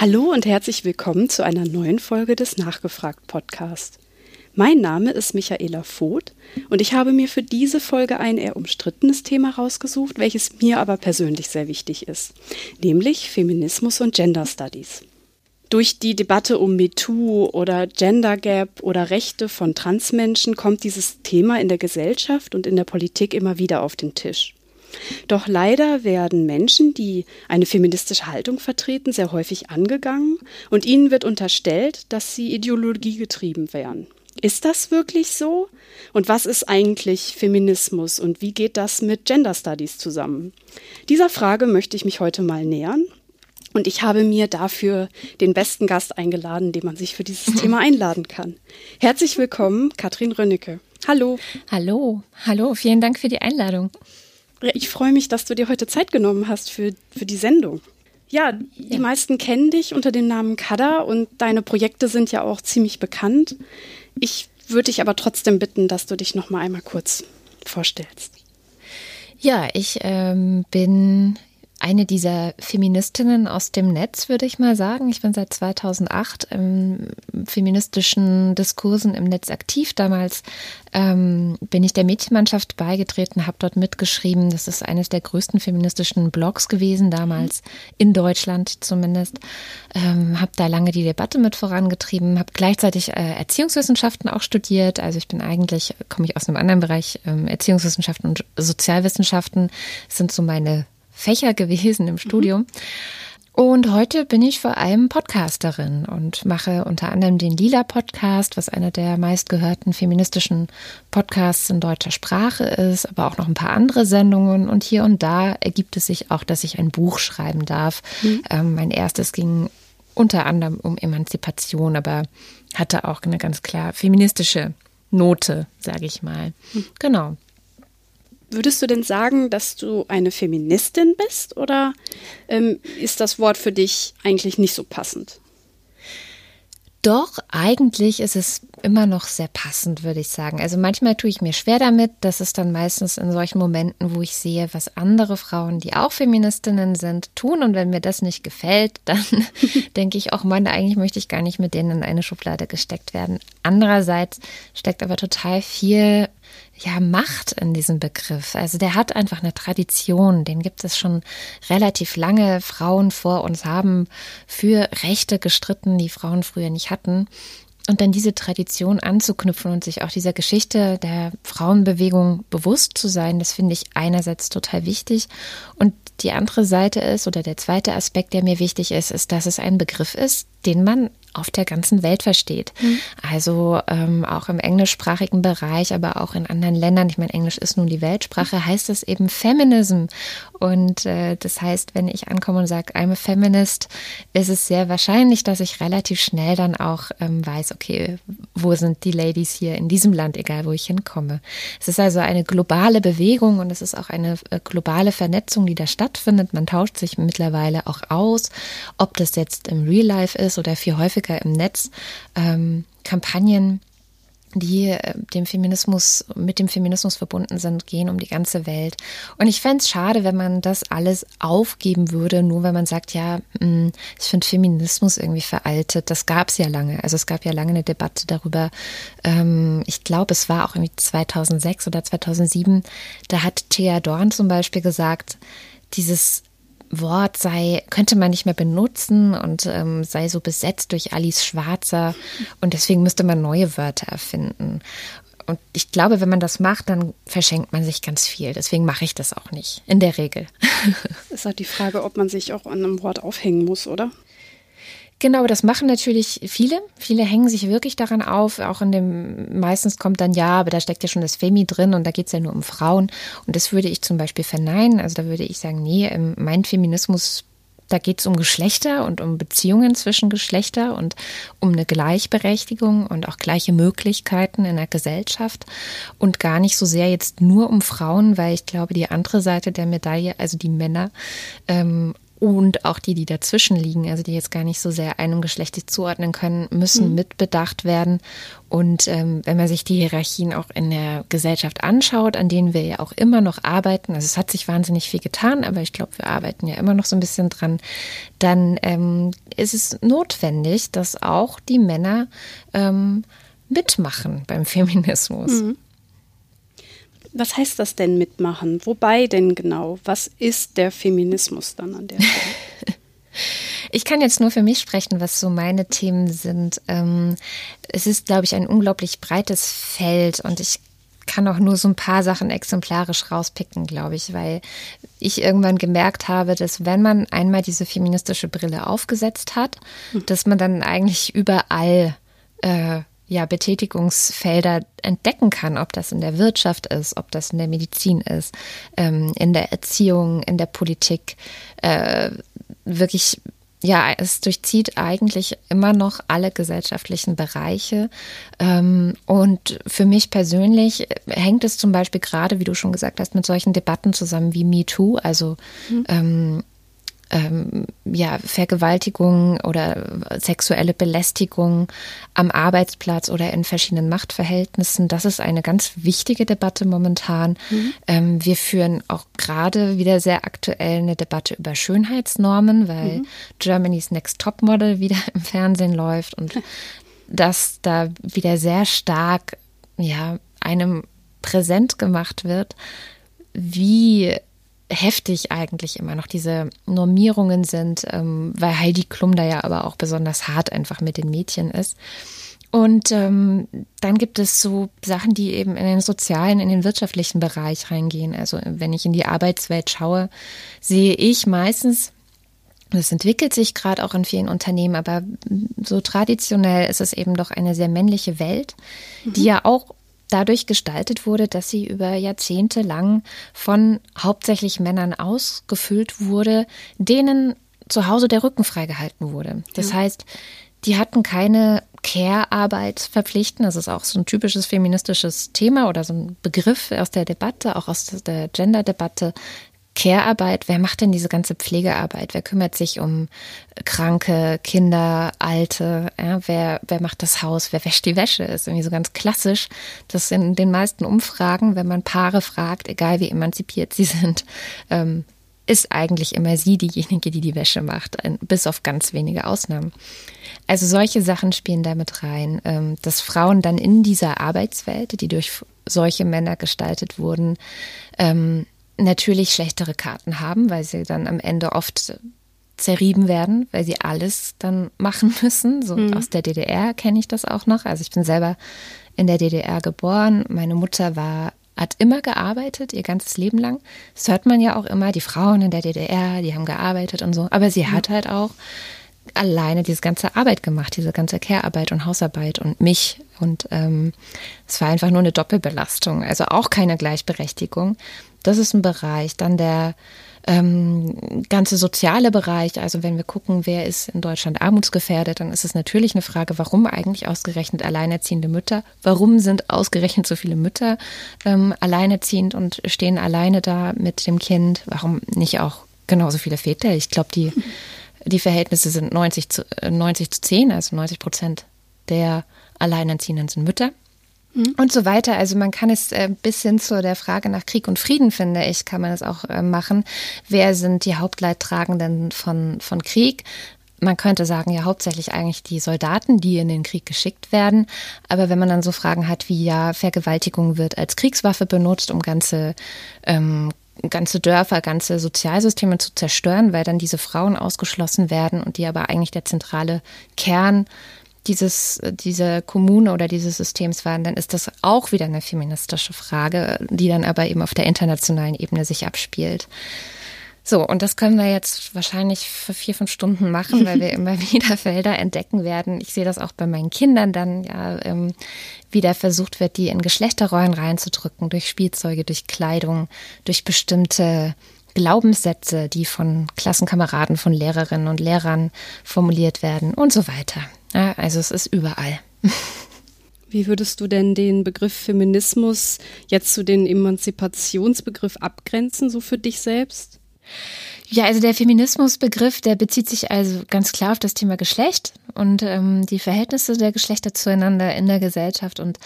Hallo und herzlich willkommen zu einer neuen Folge des Nachgefragt Podcast. Mein Name ist Michaela Voth und ich habe mir für diese Folge ein eher umstrittenes Thema rausgesucht, welches mir aber persönlich sehr wichtig ist, nämlich Feminismus und Gender Studies. Durch die Debatte um MeToo oder Gender Gap oder Rechte von Transmenschen kommt dieses Thema in der Gesellschaft und in der Politik immer wieder auf den Tisch. Doch leider werden Menschen, die eine feministische Haltung vertreten, sehr häufig angegangen und ihnen wird unterstellt, dass sie ideologiegetrieben wären. Ist das wirklich so? Und was ist eigentlich Feminismus und wie geht das mit Gender Studies zusammen? Dieser Frage möchte ich mich heute mal nähern. Und ich habe mir dafür den besten Gast eingeladen, den man sich für dieses Thema einladen kann. Herzlich willkommen, Katrin Rönnecke. Hallo. Hallo. Hallo. Vielen Dank für die Einladung. Ich freue mich, dass du dir heute Zeit genommen hast für, für die Sendung. Ja, die ja. meisten kennen dich unter dem Namen Kada und deine Projekte sind ja auch ziemlich bekannt. Ich würde dich aber trotzdem bitten, dass du dich noch mal einmal kurz vorstellst. Ja, ich ähm, bin eine dieser Feministinnen aus dem Netz, würde ich mal sagen. Ich bin seit 2008 im feministischen Diskursen im Netz aktiv. Damals ähm, bin ich der Mädchenmannschaft beigetreten, habe dort mitgeschrieben. Das ist eines der größten feministischen Blogs gewesen, damals in Deutschland zumindest. Ähm, habe da lange die Debatte mit vorangetrieben, habe gleichzeitig äh, Erziehungswissenschaften auch studiert. Also ich bin eigentlich, komme ich aus einem anderen Bereich, ähm, Erziehungswissenschaften und Sozialwissenschaften sind so meine Fächer gewesen im Studium. Und heute bin ich vor allem Podcasterin und mache unter anderem den Lila Podcast, was einer der meistgehörten feministischen Podcasts in deutscher Sprache ist, aber auch noch ein paar andere Sendungen. Und hier und da ergibt es sich auch, dass ich ein Buch schreiben darf. Mhm. Ähm, mein erstes ging unter anderem um Emanzipation, aber hatte auch eine ganz klar feministische Note, sage ich mal. Mhm. Genau. Würdest du denn sagen, dass du eine Feministin bist oder ähm, ist das Wort für dich eigentlich nicht so passend? Doch, eigentlich ist es immer noch sehr passend, würde ich sagen. Also manchmal tue ich mir schwer damit. Das ist dann meistens in solchen Momenten, wo ich sehe, was andere Frauen, die auch Feministinnen sind, tun. Und wenn mir das nicht gefällt, dann denke ich auch, Mann, eigentlich möchte ich gar nicht mit denen in eine Schublade gesteckt werden. Andererseits steckt aber total viel ja, Macht in diesem Begriff. Also der hat einfach eine Tradition, den gibt es schon relativ lange. Frauen vor uns haben für Rechte gestritten, die Frauen früher nicht hatten. Und dann diese Tradition anzuknüpfen und sich auch dieser Geschichte der Frauenbewegung bewusst zu sein, das finde ich einerseits total wichtig. Und die andere Seite ist, oder der zweite Aspekt, der mir wichtig ist, ist, dass es ein Begriff ist, den man auf der ganzen Welt versteht. Mhm. Also ähm, auch im englischsprachigen Bereich, aber auch in anderen Ländern. Ich meine, Englisch ist nun die Weltsprache, heißt es eben Feminism. Und äh, das heißt, wenn ich ankomme und sage, I'm a feminist, ist es sehr wahrscheinlich, dass ich relativ schnell dann auch ähm, weiß, okay, wo sind die Ladies hier in diesem Land, egal wo ich hinkomme. Es ist also eine globale Bewegung und es ist auch eine äh, globale Vernetzung, die da stattfindet. Man tauscht sich mittlerweile auch aus, ob das jetzt im Real Life ist oder viel häufiger im Netz. Ähm, Kampagnen die äh, dem Feminismus, mit dem Feminismus verbunden sind, gehen um die ganze Welt. Und ich fände es schade, wenn man das alles aufgeben würde, nur wenn man sagt, ja, mm, ich finde Feminismus irgendwie veraltet. Das gab es ja lange. Also es gab ja lange eine Debatte darüber. Ähm, ich glaube, es war auch irgendwie 2006 oder 2007. Da hat Thea Dorn zum Beispiel gesagt, dieses Wort sei, könnte man nicht mehr benutzen und ähm, sei so besetzt durch Alice Schwarzer und deswegen müsste man neue Wörter erfinden. Und ich glaube, wenn man das macht, dann verschenkt man sich ganz viel. Deswegen mache ich das auch nicht, in der Regel. ist halt die Frage, ob man sich auch an einem Wort aufhängen muss, oder? Genau, das machen natürlich viele. Viele hängen sich wirklich daran auf. Auch in dem, meistens kommt dann ja, aber da steckt ja schon das Femi drin und da geht es ja nur um Frauen. Und das würde ich zum Beispiel verneinen. Also da würde ich sagen, nee, ähm, mein Feminismus da geht es um Geschlechter und um Beziehungen zwischen Geschlechter und um eine Gleichberechtigung und auch gleiche Möglichkeiten in der Gesellschaft und gar nicht so sehr jetzt nur um Frauen, weil ich glaube, die andere Seite der Medaille, also die Männer, ähm, und auch die, die dazwischen liegen, also die jetzt gar nicht so sehr einem geschlechtlich zuordnen können, müssen mhm. mitbedacht werden. Und ähm, wenn man sich die Hierarchien auch in der Gesellschaft anschaut, an denen wir ja auch immer noch arbeiten, also es hat sich wahnsinnig viel getan, aber ich glaube, wir arbeiten ja immer noch so ein bisschen dran, dann ähm, ist es notwendig, dass auch die Männer ähm, mitmachen beim Feminismus. Mhm. Was heißt das denn mitmachen? Wobei denn genau? Was ist der Feminismus dann an der Stelle? Ich kann jetzt nur für mich sprechen, was so meine Themen sind. Ähm, es ist, glaube ich, ein unglaublich breites Feld und ich kann auch nur so ein paar Sachen exemplarisch rauspicken, glaube ich, weil ich irgendwann gemerkt habe, dass wenn man einmal diese feministische Brille aufgesetzt hat, hm. dass man dann eigentlich überall äh, ja, Betätigungsfelder entdecken kann, ob das in der Wirtschaft ist, ob das in der Medizin ist, ähm, in der Erziehung, in der Politik, äh, wirklich ja, es durchzieht eigentlich immer noch alle gesellschaftlichen Bereiche. Ähm, und für mich persönlich hängt es zum Beispiel gerade, wie du schon gesagt hast, mit solchen Debatten zusammen wie MeToo, also mhm. Ähm, ja, Vergewaltigung oder sexuelle Belästigung am Arbeitsplatz oder in verschiedenen Machtverhältnissen. Das ist eine ganz wichtige Debatte momentan. Mhm. Ähm, wir führen auch gerade wieder sehr aktuell eine Debatte über Schönheitsnormen, weil mhm. Germany's Next Top Model wieder im Fernsehen läuft und das da wieder sehr stark, ja, einem präsent gemacht wird, wie heftig eigentlich immer noch diese Normierungen sind, ähm, weil Heidi Klum da ja aber auch besonders hart einfach mit den Mädchen ist. Und ähm, dann gibt es so Sachen, die eben in den sozialen, in den wirtschaftlichen Bereich reingehen. Also wenn ich in die Arbeitswelt schaue, sehe ich meistens, das entwickelt sich gerade auch in vielen Unternehmen, aber so traditionell ist es eben doch eine sehr männliche Welt, mhm. die ja auch dadurch gestaltet wurde, dass sie über Jahrzehnte lang von hauptsächlich Männern ausgefüllt wurde, denen zu Hause der Rücken freigehalten wurde. Das ja. heißt, die hatten keine Care-Arbeit verpflichten. Das ist auch so ein typisches feministisches Thema oder so ein Begriff aus der Debatte, auch aus der Gender-Debatte. Care-Arbeit, wer macht denn diese ganze Pflegearbeit? Wer kümmert sich um Kranke, Kinder, Alte? Ja, wer, wer macht das Haus? Wer wäscht die Wäsche? Ist irgendwie so ganz klassisch. Das in den meisten Umfragen, wenn man Paare fragt, egal wie emanzipiert sie sind, ähm, ist eigentlich immer sie diejenige, die die Wäsche macht, bis auf ganz wenige Ausnahmen. Also solche Sachen spielen damit rein, ähm, dass Frauen dann in dieser Arbeitswelt, die durch solche Männer gestaltet wurden, ähm, natürlich schlechtere Karten haben, weil sie dann am Ende oft zerrieben werden, weil sie alles dann machen müssen. So mhm. aus der DDR kenne ich das auch noch. Also ich bin selber in der DDR geboren. Meine Mutter war hat immer gearbeitet, ihr ganzes Leben lang. Das hört man ja auch immer, die Frauen in der DDR, die haben gearbeitet und so. Aber sie hat halt auch alleine diese ganze Arbeit gemacht, diese ganze Care-Arbeit und Hausarbeit und mich. Und ähm, es war einfach nur eine Doppelbelastung, also auch keine Gleichberechtigung. Das ist ein Bereich. Dann der ähm, ganze soziale Bereich, also wenn wir gucken, wer ist in Deutschland armutsgefährdet, dann ist es natürlich eine Frage, warum eigentlich ausgerechnet alleinerziehende Mütter? Warum sind ausgerechnet so viele Mütter ähm, alleinerziehend und stehen alleine da mit dem Kind? Warum nicht auch genauso viele Väter? Ich glaube, die, die Verhältnisse sind 90 zu, 90 äh, zu 10, also 90 Prozent der Alleinerziehenden sind Mütter. Mhm. Und so weiter. Also man kann es äh, bis hin zu der Frage nach Krieg und Frieden, finde ich, kann man es auch äh, machen. Wer sind die Hauptleidtragenden von, von Krieg? Man könnte sagen, ja, hauptsächlich eigentlich die Soldaten, die in den Krieg geschickt werden. Aber wenn man dann so Fragen hat, wie ja Vergewaltigung wird als Kriegswaffe benutzt, um ganze ähm, ganze Dörfer, ganze Sozialsysteme zu zerstören, weil dann diese Frauen ausgeschlossen werden und die aber eigentlich der zentrale Kern dieses, diese Kommune oder dieses Systems waren, dann ist das auch wieder eine feministische Frage, die dann aber eben auf der internationalen Ebene sich abspielt. So, und das können wir jetzt wahrscheinlich für vier, fünf Stunden machen, weil wir immer wieder Felder entdecken werden. Ich sehe das auch bei meinen Kindern dann, ja, ähm, wieder versucht wird, die in Geschlechterrollen reinzudrücken, durch Spielzeuge, durch Kleidung, durch bestimmte Glaubenssätze, die von Klassenkameraden, von Lehrerinnen und Lehrern formuliert werden und so weiter. Ja, also es ist überall. Wie würdest du denn den Begriff Feminismus jetzt zu den Emanzipationsbegriff abgrenzen, so für dich selbst? Ja, also der Feminismusbegriff, der bezieht sich also ganz klar auf das Thema Geschlecht und ähm, die Verhältnisse der Geschlechter zueinander in der Gesellschaft und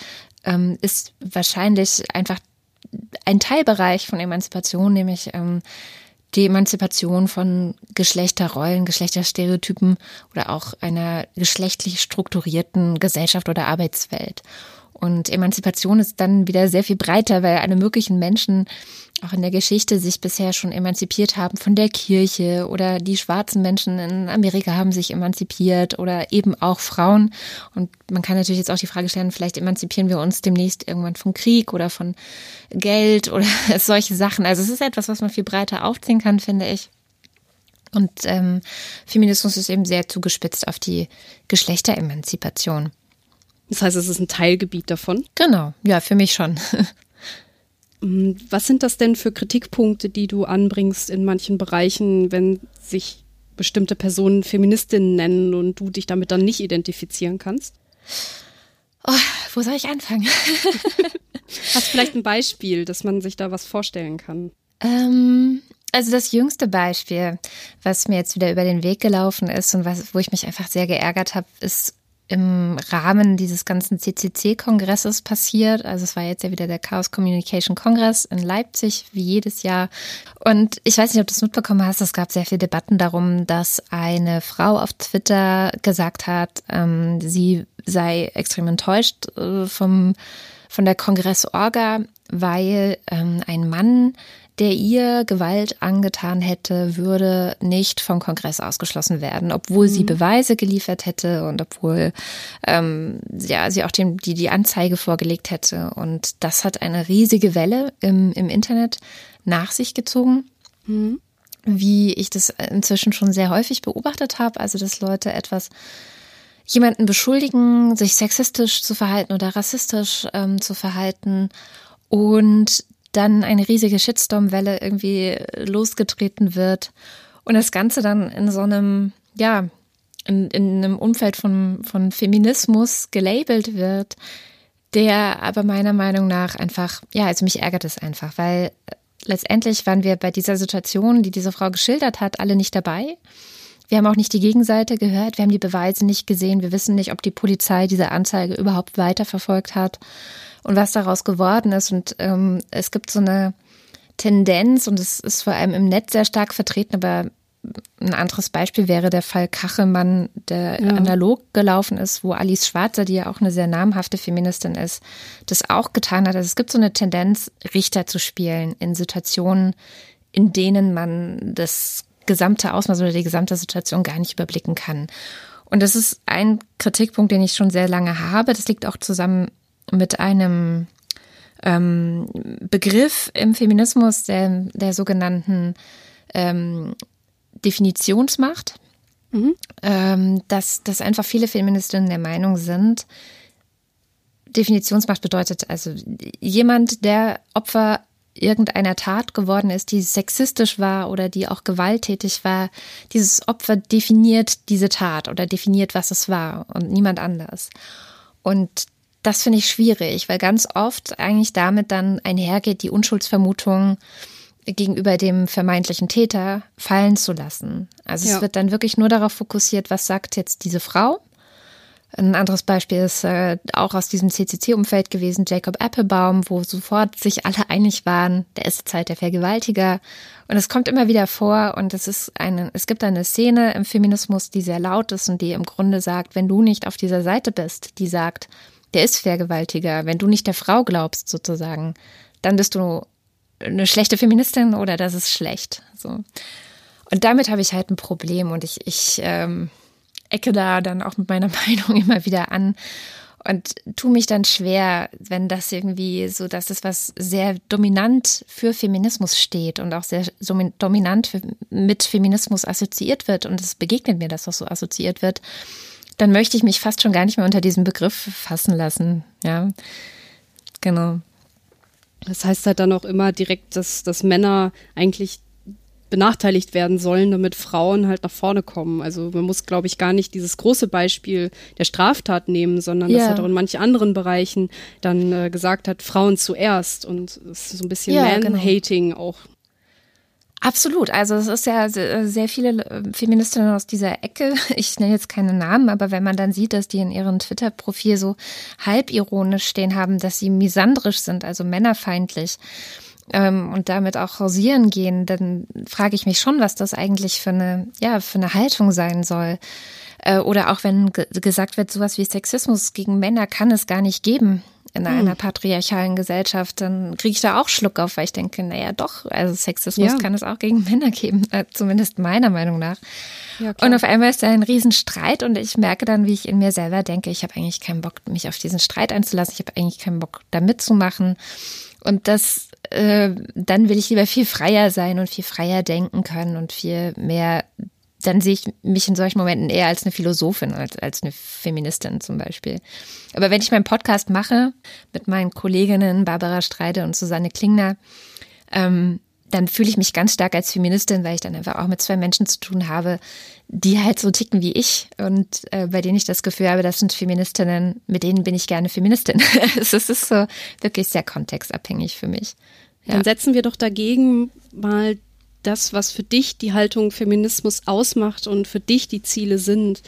ähm, ist wahrscheinlich einfach ein Teilbereich von Emanzipation, nämlich ähm, die Emanzipation von Geschlechterrollen, Geschlechterstereotypen oder auch einer geschlechtlich strukturierten Gesellschaft oder Arbeitswelt. Und Emanzipation ist dann wieder sehr viel breiter, weil alle möglichen Menschen auch in der Geschichte sich bisher schon emanzipiert haben von der Kirche oder die schwarzen Menschen in Amerika haben sich emanzipiert oder eben auch Frauen. Und man kann natürlich jetzt auch die Frage stellen, vielleicht emanzipieren wir uns demnächst irgendwann vom Krieg oder von Geld oder solche Sachen. Also es ist etwas, was man viel breiter aufziehen kann, finde ich. Und ähm, Feminismus ist eben sehr zugespitzt auf die Geschlechteremanzipation. Das heißt, es ist ein Teilgebiet davon? Genau, ja, für mich schon. Mm, was sind das denn für Kritikpunkte, die du anbringst in manchen Bereichen, wenn sich bestimmte Personen Feministinnen nennen und du dich damit dann nicht identifizieren kannst? Oh, wo soll ich anfangen? Hast du vielleicht ein Beispiel, dass man sich da was vorstellen kann? Ähm, also das jüngste Beispiel, was mir jetzt wieder über den Weg gelaufen ist und was, wo ich mich einfach sehr geärgert habe, ist im Rahmen dieses ganzen CCC-Kongresses passiert. Also es war jetzt ja wieder der Chaos Communication Kongress in Leipzig, wie jedes Jahr. Und ich weiß nicht, ob du es mitbekommen hast, es gab sehr viele Debatten darum, dass eine Frau auf Twitter gesagt hat, ähm, sie sei extrem enttäuscht äh, vom, von der Kongress-Orga, weil ähm, ein Mann der ihr Gewalt angetan hätte, würde nicht vom Kongress ausgeschlossen werden, obwohl mhm. sie Beweise geliefert hätte und obwohl ähm, ja, sie auch dem, die, die Anzeige vorgelegt hätte. Und das hat eine riesige Welle im, im Internet nach sich gezogen. Mhm. Wie ich das inzwischen schon sehr häufig beobachtet habe, also dass Leute etwas jemanden beschuldigen, sich sexistisch zu verhalten oder rassistisch ähm, zu verhalten und dann eine riesige Shitstorm-Welle irgendwie losgetreten wird und das Ganze dann in so einem, ja, in, in einem Umfeld von, von Feminismus gelabelt wird, der aber meiner Meinung nach einfach, ja, also mich ärgert es einfach, weil letztendlich waren wir bei dieser Situation, die diese Frau geschildert hat, alle nicht dabei. Wir haben auch nicht die Gegenseite gehört, wir haben die Beweise nicht gesehen, wir wissen nicht, ob die Polizei diese Anzeige überhaupt weiterverfolgt hat und was daraus geworden ist. Und ähm, es gibt so eine Tendenz, und es ist vor allem im Netz sehr stark vertreten, aber ein anderes Beispiel wäre der Fall Kachelmann, der ja. analog gelaufen ist, wo Alice Schwarzer, die ja auch eine sehr namhafte Feministin ist, das auch getan hat. Also es gibt so eine Tendenz, Richter zu spielen in Situationen, in denen man das gesamte Ausmaß oder die gesamte Situation gar nicht überblicken kann. Und das ist ein Kritikpunkt, den ich schon sehr lange habe. Das liegt auch zusammen mit einem ähm, Begriff im Feminismus, der, der sogenannten ähm, Definitionsmacht. Mhm. Ähm, dass, dass einfach viele Feministinnen der Meinung sind, Definitionsmacht bedeutet also jemand, der Opfer irgendeiner Tat geworden ist, die sexistisch war oder die auch gewalttätig war, dieses Opfer definiert diese Tat oder definiert, was es war und niemand anders. Und das finde ich schwierig, weil ganz oft eigentlich damit dann einhergeht, die Unschuldsvermutung gegenüber dem vermeintlichen Täter fallen zu lassen. Also ja. es wird dann wirklich nur darauf fokussiert, was sagt jetzt diese Frau. Ein anderes Beispiel ist äh, auch aus diesem CCC-Umfeld gewesen, Jacob Applebaum, wo sofort sich alle einig waren, der ist Zeit der Vergewaltiger. Und es kommt immer wieder vor und es ist eine, es gibt eine Szene im Feminismus, die sehr laut ist und die im Grunde sagt, wenn du nicht auf dieser Seite bist, die sagt, der ist Vergewaltiger. Wenn du nicht der Frau glaubst, sozusagen, dann bist du eine schlechte Feministin oder das ist schlecht. So. Und damit habe ich halt ein Problem und ich, ich ähm, ecke da dann auch mit meiner Meinung immer wieder an und tue mich dann schwer, wenn das irgendwie so, dass das was sehr dominant für Feminismus steht und auch sehr dominant für, mit Feminismus assoziiert wird und es begegnet mir, dass das so assoziiert wird dann möchte ich mich fast schon gar nicht mehr unter diesem Begriff fassen lassen. Ja, genau. Das heißt halt dann auch immer direkt, dass, dass Männer eigentlich benachteiligt werden sollen, damit Frauen halt nach vorne kommen. Also man muss, glaube ich, gar nicht dieses große Beispiel der Straftat nehmen, sondern ja. dass halt auch in manchen anderen Bereichen dann äh, gesagt hat, Frauen zuerst und das ist so ein bisschen ja, Man-Hating genau. auch Absolut. Also es ist ja sehr viele äh, Feministinnen aus dieser Ecke. Ich nenne jetzt keine Namen, aber wenn man dann sieht, dass die in ihrem Twitter-Profil so halbironisch stehen haben, dass sie misandrisch sind, also männerfeindlich ähm, und damit auch hausieren gehen, dann frage ich mich schon, was das eigentlich für eine, ja, für eine Haltung sein soll. Äh, oder auch wenn gesagt wird, sowas wie Sexismus gegen Männer kann es gar nicht geben in hm. einer patriarchalen Gesellschaft, dann kriege ich da auch Schluck auf, weil ich denke, naja doch, also Sexismus ja. kann es auch gegen Männer geben, äh, zumindest meiner Meinung nach. Ja, und auf einmal ist da ein Riesenstreit und ich merke dann, wie ich in mir selber denke, ich habe eigentlich keinen Bock, mich auf diesen Streit einzulassen, ich habe eigentlich keinen Bock, da mitzumachen. Und das, äh, dann will ich lieber viel freier sein und viel freier denken können und viel mehr dann sehe ich mich in solchen Momenten eher als eine Philosophin, als, als eine Feministin zum Beispiel. Aber wenn ich meinen Podcast mache mit meinen Kolleginnen Barbara Streide und Susanne Klingner, ähm, dann fühle ich mich ganz stark als Feministin, weil ich dann einfach auch mit zwei Menschen zu tun habe, die halt so ticken wie ich und äh, bei denen ich das Gefühl habe, das sind Feministinnen, mit denen bin ich gerne Feministin. es ist so wirklich sehr kontextabhängig für mich. Ja. Dann setzen wir doch dagegen mal das, was für dich die Haltung Feminismus ausmacht und für dich die Ziele sind,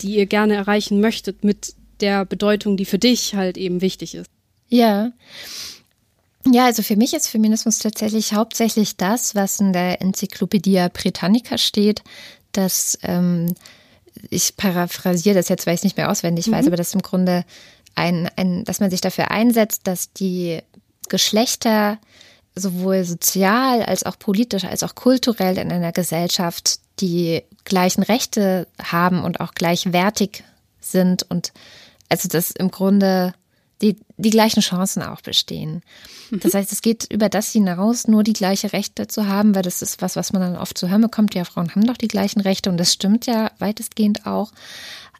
die ihr gerne erreichen möchtet, mit der Bedeutung, die für dich halt eben wichtig ist. Ja. Ja, also für mich ist Feminismus tatsächlich hauptsächlich das, was in der Enzyklopädie Britannica steht, dass ähm, ich paraphrasiere das jetzt, weil ich es nicht mehr auswendig mhm. weiß, aber das im Grunde ein, ein, dass man sich dafür einsetzt, dass die Geschlechter sowohl sozial als auch politisch als auch kulturell in einer Gesellschaft die gleichen Rechte haben und auch gleichwertig sind und also dass im Grunde die, die gleichen Chancen auch bestehen. Mhm. Das heißt, es geht über das hinaus, nur die gleiche Rechte zu haben, weil das ist was, was man dann oft zu hören bekommt. Ja, Frauen haben doch die gleichen Rechte und das stimmt ja weitestgehend auch.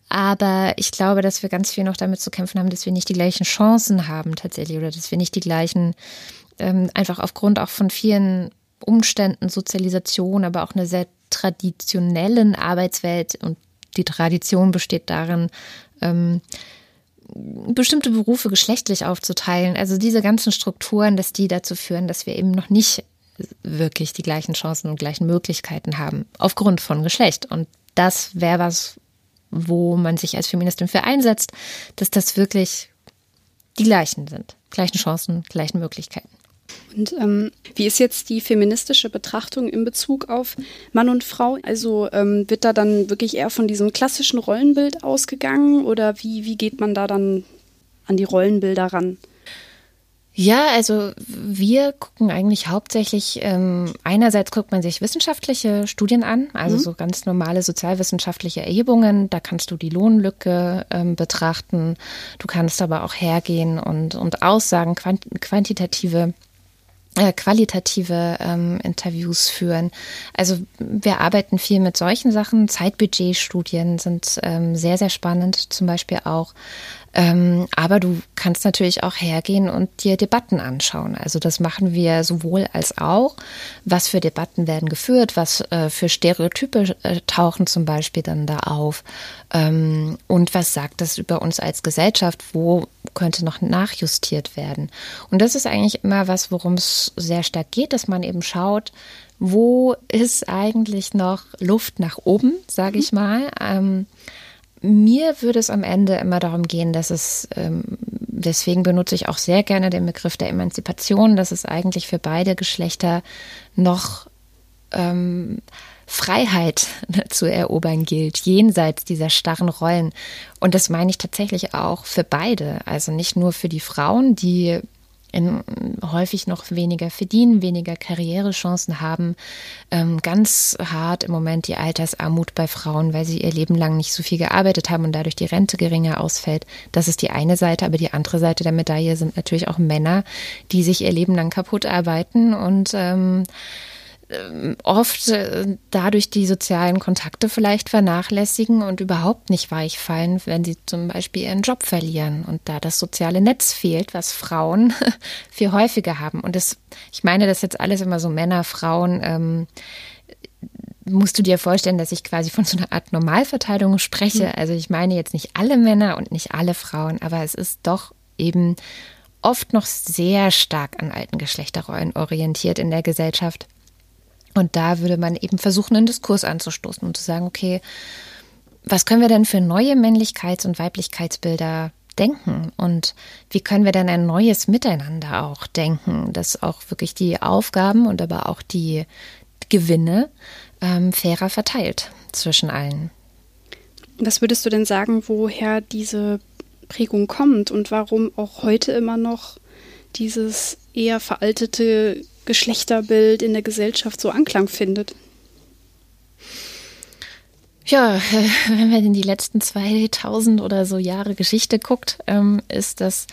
Aber ich glaube, dass wir ganz viel noch damit zu kämpfen haben, dass wir nicht die gleichen Chancen haben tatsächlich oder dass wir nicht die gleichen ähm, einfach aufgrund auch von vielen Umständen, Sozialisation, aber auch einer sehr traditionellen Arbeitswelt und die Tradition besteht darin, ähm, bestimmte Berufe geschlechtlich aufzuteilen. Also diese ganzen Strukturen, dass die dazu führen, dass wir eben noch nicht wirklich die gleichen Chancen und gleichen Möglichkeiten haben, aufgrund von Geschlecht. Und das wäre was, wo man sich als Feministin für einsetzt, dass das wirklich die gleichen sind. Gleichen Chancen, gleichen Möglichkeiten. Und ähm, wie ist jetzt die feministische Betrachtung in Bezug auf Mann und Frau? Also ähm, wird da dann wirklich eher von diesem klassischen Rollenbild ausgegangen oder wie, wie geht man da dann an die Rollenbilder ran? Ja, also wir gucken eigentlich hauptsächlich, ähm, einerseits guckt man sich wissenschaftliche Studien an, also mhm. so ganz normale sozialwissenschaftliche Erhebungen, da kannst du die Lohnlücke ähm, betrachten, du kannst aber auch hergehen und, und Aussagen, quant quantitative äh, qualitative ähm, Interviews führen. Also wir arbeiten viel mit solchen Sachen. Zeitbudgetstudien sind ähm, sehr, sehr spannend, zum Beispiel auch. Ähm, aber du kannst natürlich auch hergehen und dir Debatten anschauen. Also das machen wir sowohl als auch. Was für Debatten werden geführt, was äh, für Stereotype äh, tauchen zum Beispiel dann da auf ähm, und was sagt das über uns als Gesellschaft, wo könnte noch nachjustiert werden. Und das ist eigentlich immer was, worum es sehr stark geht, dass man eben schaut, wo ist eigentlich noch Luft nach oben, sage ich mal. Ähm, mir würde es am Ende immer darum gehen, dass es, ähm, deswegen benutze ich auch sehr gerne den Begriff der Emanzipation, dass es eigentlich für beide Geschlechter noch ähm, Freiheit zu erobern gilt, jenseits dieser starren Rollen. Und das meine ich tatsächlich auch für beide. Also nicht nur für die Frauen, die in, häufig noch weniger verdienen, weniger Karrierechancen haben. Ähm, ganz hart im Moment die Altersarmut bei Frauen, weil sie ihr Leben lang nicht so viel gearbeitet haben und dadurch die Rente geringer ausfällt. Das ist die eine Seite, aber die andere Seite der Medaille sind natürlich auch Männer, die sich ihr Leben lang kaputt arbeiten und ähm, oft äh, dadurch die sozialen Kontakte vielleicht vernachlässigen und überhaupt nicht weich fallen, wenn sie zum Beispiel ihren Job verlieren und da das soziale Netz fehlt, was Frauen viel häufiger haben. Und das, ich meine das jetzt alles immer so Männer, Frauen. Ähm, musst du dir vorstellen, dass ich quasi von so einer Art Normalverteilung spreche. Mhm. Also ich meine jetzt nicht alle Männer und nicht alle Frauen, aber es ist doch eben oft noch sehr stark an alten Geschlechterrollen orientiert in der Gesellschaft. Und da würde man eben versuchen, einen Diskurs anzustoßen und zu sagen, okay, was können wir denn für neue Männlichkeits- und Weiblichkeitsbilder denken und wie können wir denn ein neues Miteinander auch denken, dass auch wirklich die Aufgaben und aber auch die Gewinne ähm, fairer verteilt zwischen allen. Was würdest du denn sagen, woher diese Prägung kommt und warum auch heute immer noch dieses eher veraltete Geschlechterbild in der Gesellschaft so Anklang findet? Ja, wenn man in die letzten 2000 oder so Jahre Geschichte guckt, ähm, ist das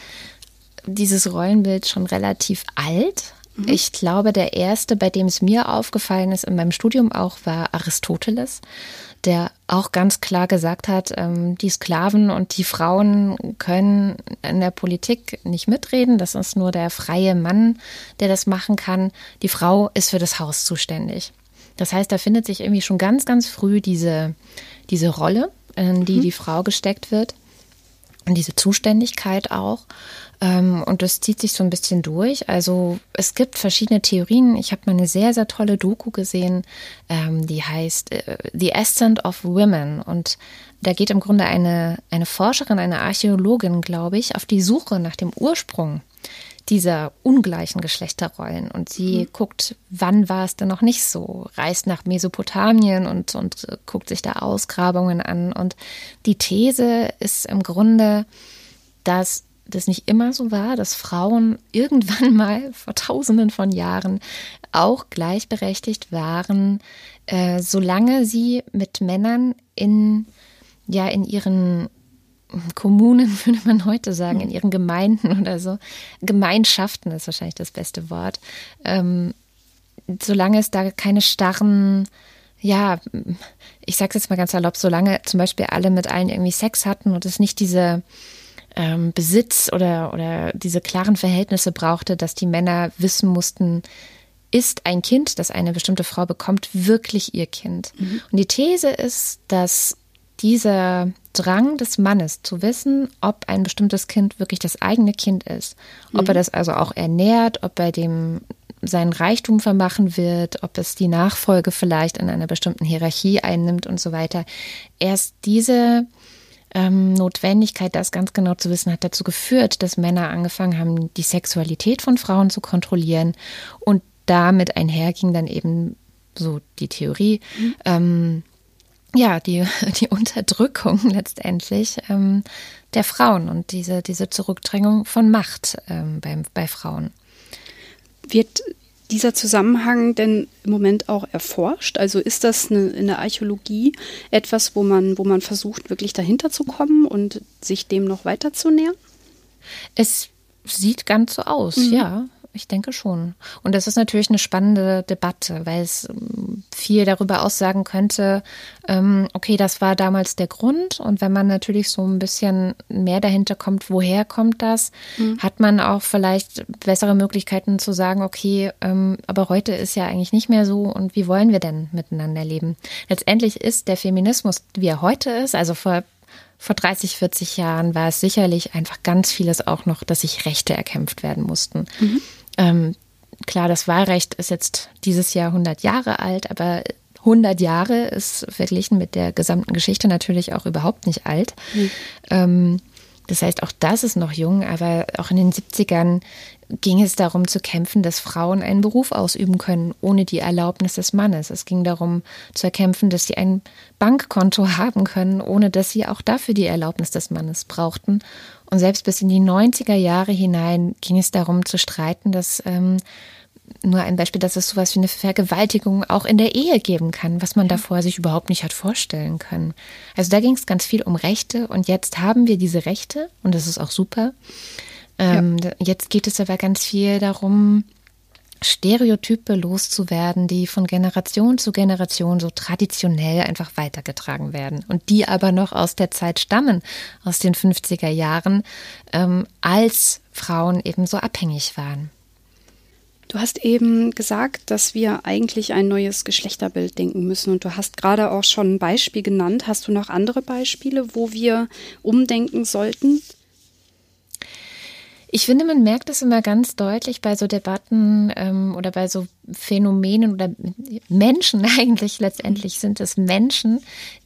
dieses Rollenbild schon relativ alt. Mhm. Ich glaube, der erste, bei dem es mir aufgefallen ist in meinem Studium auch, war Aristoteles, der auch ganz klar gesagt hat, ähm, die Sklaven und die Frauen können in der Politik nicht mitreden. Das ist nur der freie Mann, der das machen kann. Die Frau ist für das Haus zuständig. Das heißt, da findet sich irgendwie schon ganz, ganz früh diese, diese Rolle, in die mhm. die Frau gesteckt wird und diese Zuständigkeit auch. Ähm, und das zieht sich so ein bisschen durch. Also es gibt verschiedene Theorien. Ich habe mal eine sehr, sehr tolle Doku gesehen, ähm, die heißt äh, The Ascent of Women. Und da geht im Grunde eine, eine Forscherin, eine Archäologin, glaube ich, auf die Suche nach dem Ursprung dieser ungleichen Geschlechterrollen. Und sie mhm. guckt, wann war es denn noch nicht so, reist nach Mesopotamien und, und guckt sich da Ausgrabungen an. Und die These ist im Grunde, dass das nicht immer so war, dass Frauen irgendwann mal vor tausenden von Jahren auch gleichberechtigt waren, äh, solange sie mit Männern in ja in ihren Kommunen, würde man heute sagen, in ihren Gemeinden oder so. Gemeinschaften ist wahrscheinlich das beste Wort. Ähm, solange es da keine starren, ja, ich sag's jetzt mal ganz erlaubt, solange zum Beispiel alle mit allen irgendwie Sex hatten und es nicht diese ähm, Besitz oder, oder diese klaren Verhältnisse brauchte, dass die Männer wissen mussten, ist ein Kind, das eine bestimmte Frau bekommt, wirklich ihr Kind. Mhm. Und die These ist, dass dieser Drang des Mannes zu wissen, ob ein bestimmtes Kind wirklich das eigene Kind ist, ob mhm. er das also auch ernährt, ob er dem seinen Reichtum vermachen wird, ob es die Nachfolge vielleicht in einer bestimmten Hierarchie einnimmt und so weiter. Erst diese ähm, Notwendigkeit, das ganz genau zu wissen, hat dazu geführt, dass Männer angefangen haben, die Sexualität von Frauen zu kontrollieren und damit einherging dann eben so die Theorie, mhm. ähm, ja, die, die Unterdrückung letztendlich ähm, der Frauen und diese, diese Zurückdrängung von Macht ähm, bei, bei Frauen. Wird dieser Zusammenhang denn im Moment auch erforscht? Also ist das eine, in der Archäologie etwas, wo man, wo man versucht, wirklich dahinter zu kommen und sich dem noch weiter zu nähern? Es sieht ganz so aus, mhm. ja. Ich denke schon. Und das ist natürlich eine spannende Debatte, weil es ähm, viel darüber aussagen könnte, ähm, okay, das war damals der Grund. Und wenn man natürlich so ein bisschen mehr dahinter kommt, woher kommt das, mhm. hat man auch vielleicht bessere Möglichkeiten zu sagen, okay, ähm, aber heute ist ja eigentlich nicht mehr so und wie wollen wir denn miteinander leben? Letztendlich ist der Feminismus, wie er heute ist, also vor vor 30, 40 Jahren war es sicherlich einfach ganz vieles auch noch, dass sich Rechte erkämpft werden mussten. Mhm. Ähm, klar, das Wahlrecht ist jetzt dieses Jahr 100 Jahre alt, aber 100 Jahre ist verglichen mit der gesamten Geschichte natürlich auch überhaupt nicht alt. Mhm. Ähm, das heißt, auch das ist noch jung, aber auch in den 70ern ging es darum zu kämpfen, dass Frauen einen Beruf ausüben können, ohne die Erlaubnis des Mannes. Es ging darum zu erkämpfen, dass sie ein Bankkonto haben können, ohne dass sie auch dafür die Erlaubnis des Mannes brauchten. Und selbst bis in die 90er Jahre hinein ging es darum zu streiten, dass ähm, nur ein Beispiel, dass es sowas wie eine Vergewaltigung auch in der Ehe geben kann, was man davor sich überhaupt nicht hat vorstellen können. Also da ging es ganz viel um Rechte und jetzt haben wir diese Rechte und das ist auch super. Ähm, ja. Jetzt geht es aber ganz viel darum, Stereotype loszuwerden, die von Generation zu Generation so traditionell einfach weitergetragen werden und die aber noch aus der Zeit stammen, aus den 50er Jahren, ähm, als Frauen eben so abhängig waren. Du hast eben gesagt, dass wir eigentlich ein neues Geschlechterbild denken müssen und du hast gerade auch schon ein Beispiel genannt. Hast du noch andere Beispiele, wo wir umdenken sollten? Ich finde, man merkt es immer ganz deutlich bei so Debatten ähm, oder bei so Phänomenen oder Menschen eigentlich. Letztendlich sind es Menschen,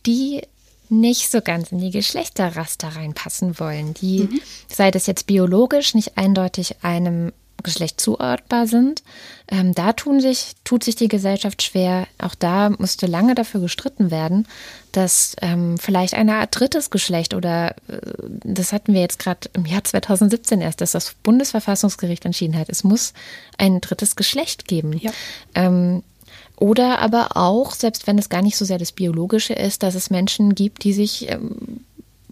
die nicht so ganz in die Geschlechterraster reinpassen wollen, die, mhm. sei das jetzt biologisch, nicht eindeutig einem Geschlecht zuordbar sind. Ähm, da tun sich, tut sich die Gesellschaft schwer. Auch da musste lange dafür gestritten werden, dass ähm, vielleicht eine Art drittes Geschlecht oder äh, das hatten wir jetzt gerade im Jahr 2017 erst, dass das Bundesverfassungsgericht entschieden hat, es muss ein drittes Geschlecht geben. Ja. Ähm, oder aber auch, selbst wenn es gar nicht so sehr das Biologische ist, dass es Menschen gibt, die sich ähm,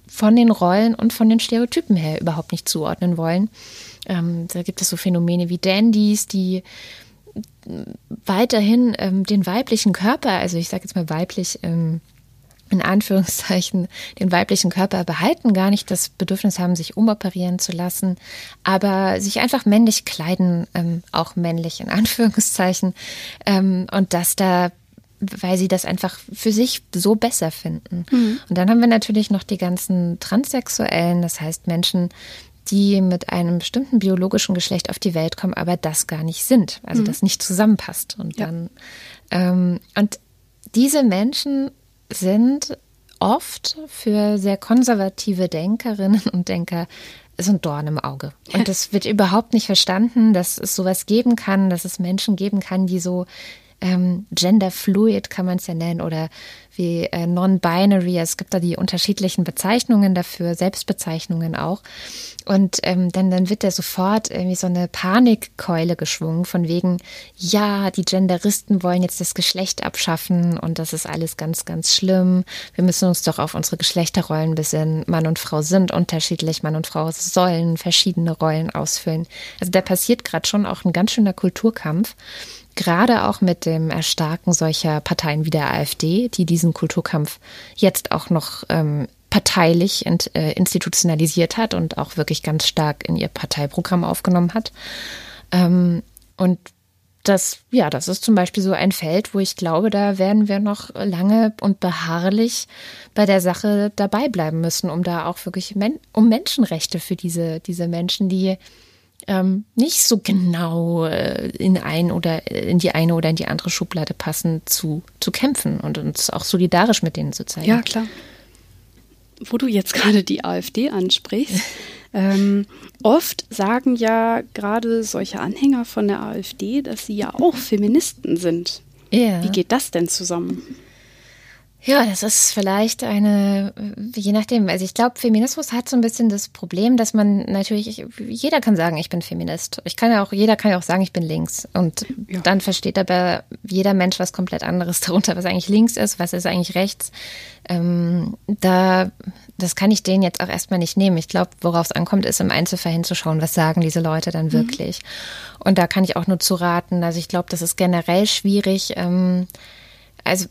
von den Rollen und von den Stereotypen her überhaupt nicht zuordnen wollen. Ähm, da gibt es so Phänomene wie Dandys, die weiterhin ähm, den weiblichen Körper, also ich sage jetzt mal weiblich, ähm, in Anführungszeichen den weiblichen Körper behalten, gar nicht das Bedürfnis haben, sich umoperieren zu lassen, aber sich einfach männlich kleiden, ähm, auch männlich in Anführungszeichen, ähm, und das da weil sie das einfach für sich so besser finden. Mhm. Und dann haben wir natürlich noch die ganzen Transsexuellen, das heißt Menschen, die mit einem bestimmten biologischen Geschlecht auf die Welt kommen, aber das gar nicht sind, also mhm. das nicht zusammenpasst. Und ja. dann ähm, und diese Menschen sind oft für sehr konservative Denkerinnen und Denker so ein Dorn im Auge. Und das wird überhaupt nicht verstanden, dass es sowas geben kann, dass es Menschen geben kann, die so ähm, genderfluid kann man es ja nennen oder wie äh, non-binary. Es gibt da die unterschiedlichen Bezeichnungen dafür, Selbstbezeichnungen auch. Und ähm, dann, dann wird da sofort irgendwie so eine Panikkeule geschwungen von wegen, ja, die Genderisten wollen jetzt das Geschlecht abschaffen und das ist alles ganz, ganz schlimm. Wir müssen uns doch auf unsere Geschlechterrollen besinnen. Mann und Frau sind unterschiedlich, Mann und Frau sollen verschiedene Rollen ausfüllen. Also da passiert gerade schon auch ein ganz schöner Kulturkampf gerade auch mit dem Erstarken solcher Parteien wie der AfD, die diesen Kulturkampf jetzt auch noch ähm, parteilich ent, äh, institutionalisiert hat und auch wirklich ganz stark in ihr Parteiprogramm aufgenommen hat. Ähm, und das, ja, das ist zum Beispiel so ein Feld, wo ich glaube, da werden wir noch lange und beharrlich bei der Sache dabei bleiben müssen, um da auch wirklich men um Menschenrechte für diese, diese Menschen, die ähm, nicht so genau äh, in ein oder äh, in die eine oder in die andere Schublade passen, zu, zu kämpfen und uns auch solidarisch mit denen zu zeigen. Ja, klar. Wo du jetzt gerade die AfD ansprichst, ähm, oft sagen ja gerade solche Anhänger von der AfD, dass sie ja auch Feministen sind. Ja. Wie geht das denn zusammen? Ja, das ist vielleicht eine, je nachdem. Also ich glaube, Feminismus hat so ein bisschen das Problem, dass man natürlich, jeder kann sagen, ich bin Feminist. Ich kann ja auch, jeder kann ja auch sagen, ich bin links. Und ja. dann versteht aber jeder Mensch was komplett anderes darunter, was eigentlich links ist, was ist eigentlich rechts. Ähm, da, das kann ich denen jetzt auch erstmal nicht nehmen. Ich glaube, worauf es ankommt, ist im Einzelfall hinzuschauen, was sagen diese Leute dann mhm. wirklich. Mhm. Und da kann ich auch nur zu raten. Also ich glaube, das ist generell schwierig. Ähm, also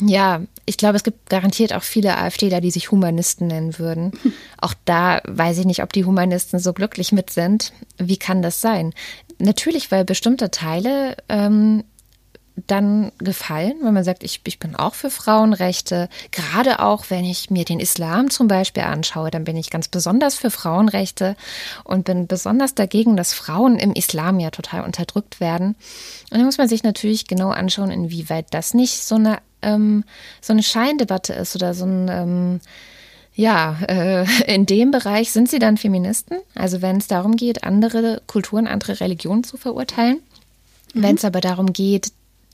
ja, ich glaube, es gibt garantiert auch viele AfDler, die sich Humanisten nennen würden. Auch da weiß ich nicht, ob die Humanisten so glücklich mit sind. Wie kann das sein? Natürlich, weil bestimmte Teile ähm, dann gefallen, wenn man sagt, ich, ich bin auch für Frauenrechte. Gerade auch, wenn ich mir den Islam zum Beispiel anschaue, dann bin ich ganz besonders für Frauenrechte und bin besonders dagegen, dass Frauen im Islam ja total unterdrückt werden. Und da muss man sich natürlich genau anschauen, inwieweit das nicht so eine, ähm, so eine Scheindebatte ist oder so ein ähm, ja, äh, in dem Bereich sind sie dann Feministen. Also wenn es darum geht, andere Kulturen, andere Religionen zu verurteilen. Mhm. Wenn es aber darum geht,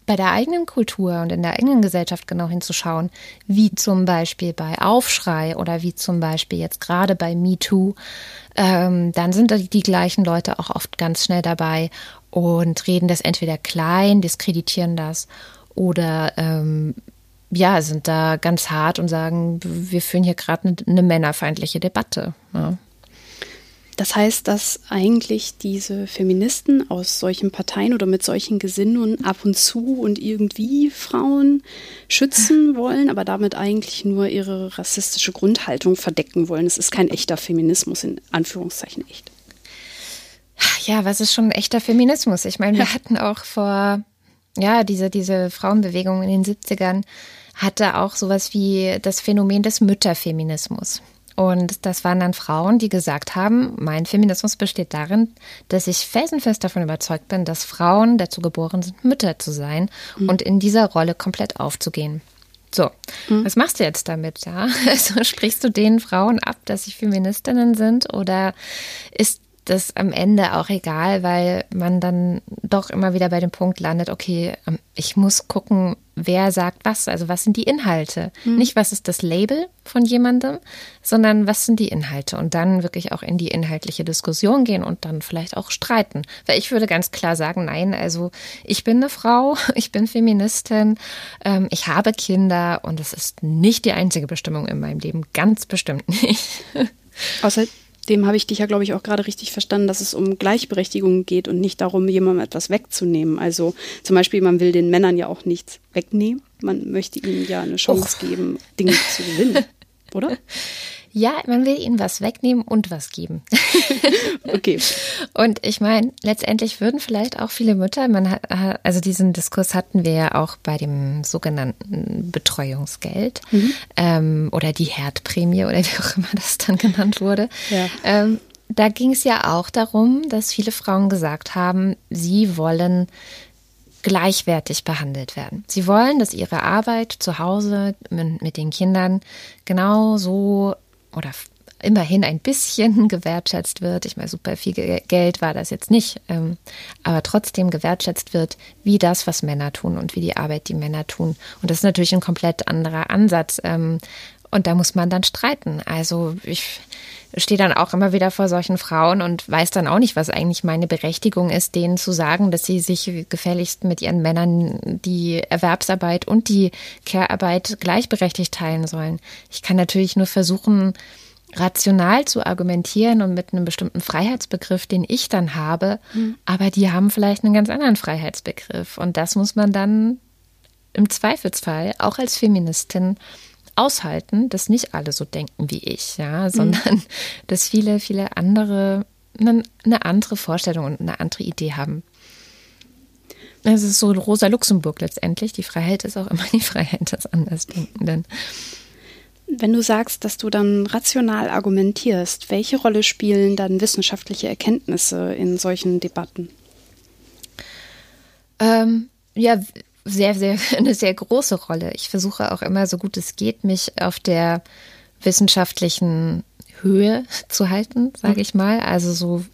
bei der eigenen Kultur und in der eigenen Gesellschaft genau hinzuschauen, wie zum Beispiel bei Aufschrei oder wie zum Beispiel jetzt gerade bei MeToo, ähm, dann sind die, gleichen Leute auch oft ganz schnell dabei und reden das entweder klein, diskreditieren das oder ähm, ja, sind da ganz hart und sagen, wir führen hier gerade eine, eine männerfeindliche Debatte. Ja. Das heißt, dass eigentlich diese Feministen aus solchen Parteien oder mit solchen Gesinnungen ab und zu und irgendwie Frauen schützen wollen, aber damit eigentlich nur ihre rassistische Grundhaltung verdecken wollen. Es ist kein echter Feminismus, in Anführungszeichen echt. Ja, was ist schon ein echter Feminismus? Ich meine, wir hatten auch vor, ja, diese, diese Frauenbewegung in den 70ern hatte auch sowas wie das Phänomen des Mütterfeminismus Und das waren dann Frauen, die gesagt haben, mein Feminismus besteht darin, dass ich felsenfest davon überzeugt bin, dass Frauen dazu geboren sind, Mütter zu sein mhm. und in dieser Rolle komplett aufzugehen. So, mhm. was machst du jetzt damit? Ja? Also sprichst du den Frauen ab, dass sie Feministinnen sind oder ist das am Ende auch egal, weil man dann doch immer wieder bei dem Punkt landet, okay, ähm, ich muss gucken, wer sagt was, also was sind die Inhalte. Mhm. Nicht, was ist das Label von jemandem, sondern was sind die Inhalte und dann wirklich auch in die inhaltliche Diskussion gehen und dann vielleicht auch streiten. Weil ich würde ganz klar sagen, nein, also ich bin eine Frau, ich bin Feministin, ähm, ich habe Kinder und es ist nicht die einzige Bestimmung in meinem Leben, ganz bestimmt nicht. Außer dem habe ich dich ja, glaube ich, auch gerade richtig verstanden, dass es um Gleichberechtigung geht und nicht darum, jemandem etwas wegzunehmen. Also zum Beispiel, man will den Männern ja auch nichts wegnehmen. Man möchte ihnen ja eine Chance Och. geben, Dinge zu gewinnen, oder? Ja, man will ihnen was wegnehmen und was geben. okay. Und ich meine, letztendlich würden vielleicht auch viele Mütter, man hat, also diesen Diskurs hatten wir ja auch bei dem sogenannten Betreuungsgeld mhm. ähm, oder die Herdprämie oder wie auch immer das dann genannt wurde. Ja. Ähm, da ging es ja auch darum, dass viele Frauen gesagt haben, sie wollen gleichwertig behandelt werden. Sie wollen, dass ihre Arbeit zu Hause mit, mit den Kindern genauso oder immerhin ein bisschen gewertschätzt wird. Ich meine, super viel Geld war das jetzt nicht, ähm, aber trotzdem gewertschätzt wird, wie das, was Männer tun und wie die Arbeit, die Männer tun. Und das ist natürlich ein komplett anderer Ansatz. Ähm, und da muss man dann streiten. Also ich stehe dann auch immer wieder vor solchen Frauen und weiß dann auch nicht, was eigentlich meine Berechtigung ist, denen zu sagen, dass sie sich gefälligst mit ihren Männern die Erwerbsarbeit und die Care-Arbeit gleichberechtigt teilen sollen. Ich kann natürlich nur versuchen, rational zu argumentieren und mit einem bestimmten Freiheitsbegriff, den ich dann habe, mhm. aber die haben vielleicht einen ganz anderen Freiheitsbegriff. Und das muss man dann im Zweifelsfall auch als Feministin aushalten, dass nicht alle so denken wie ich, ja, sondern mhm. dass viele, viele andere eine, eine andere Vorstellung und eine andere Idee haben. Es ist so Rosa Luxemburg letztendlich. Die Freiheit ist auch immer die Freiheit des Andersdenkenden. Wenn du sagst, dass du dann rational argumentierst, welche Rolle spielen dann wissenschaftliche Erkenntnisse in solchen Debatten? Ähm, ja, sehr, sehr, eine sehr große Rolle. Ich versuche auch immer, so gut es geht, mich auf der wissenschaftlichen Höhe zu halten, sage mhm. ich mal. Also so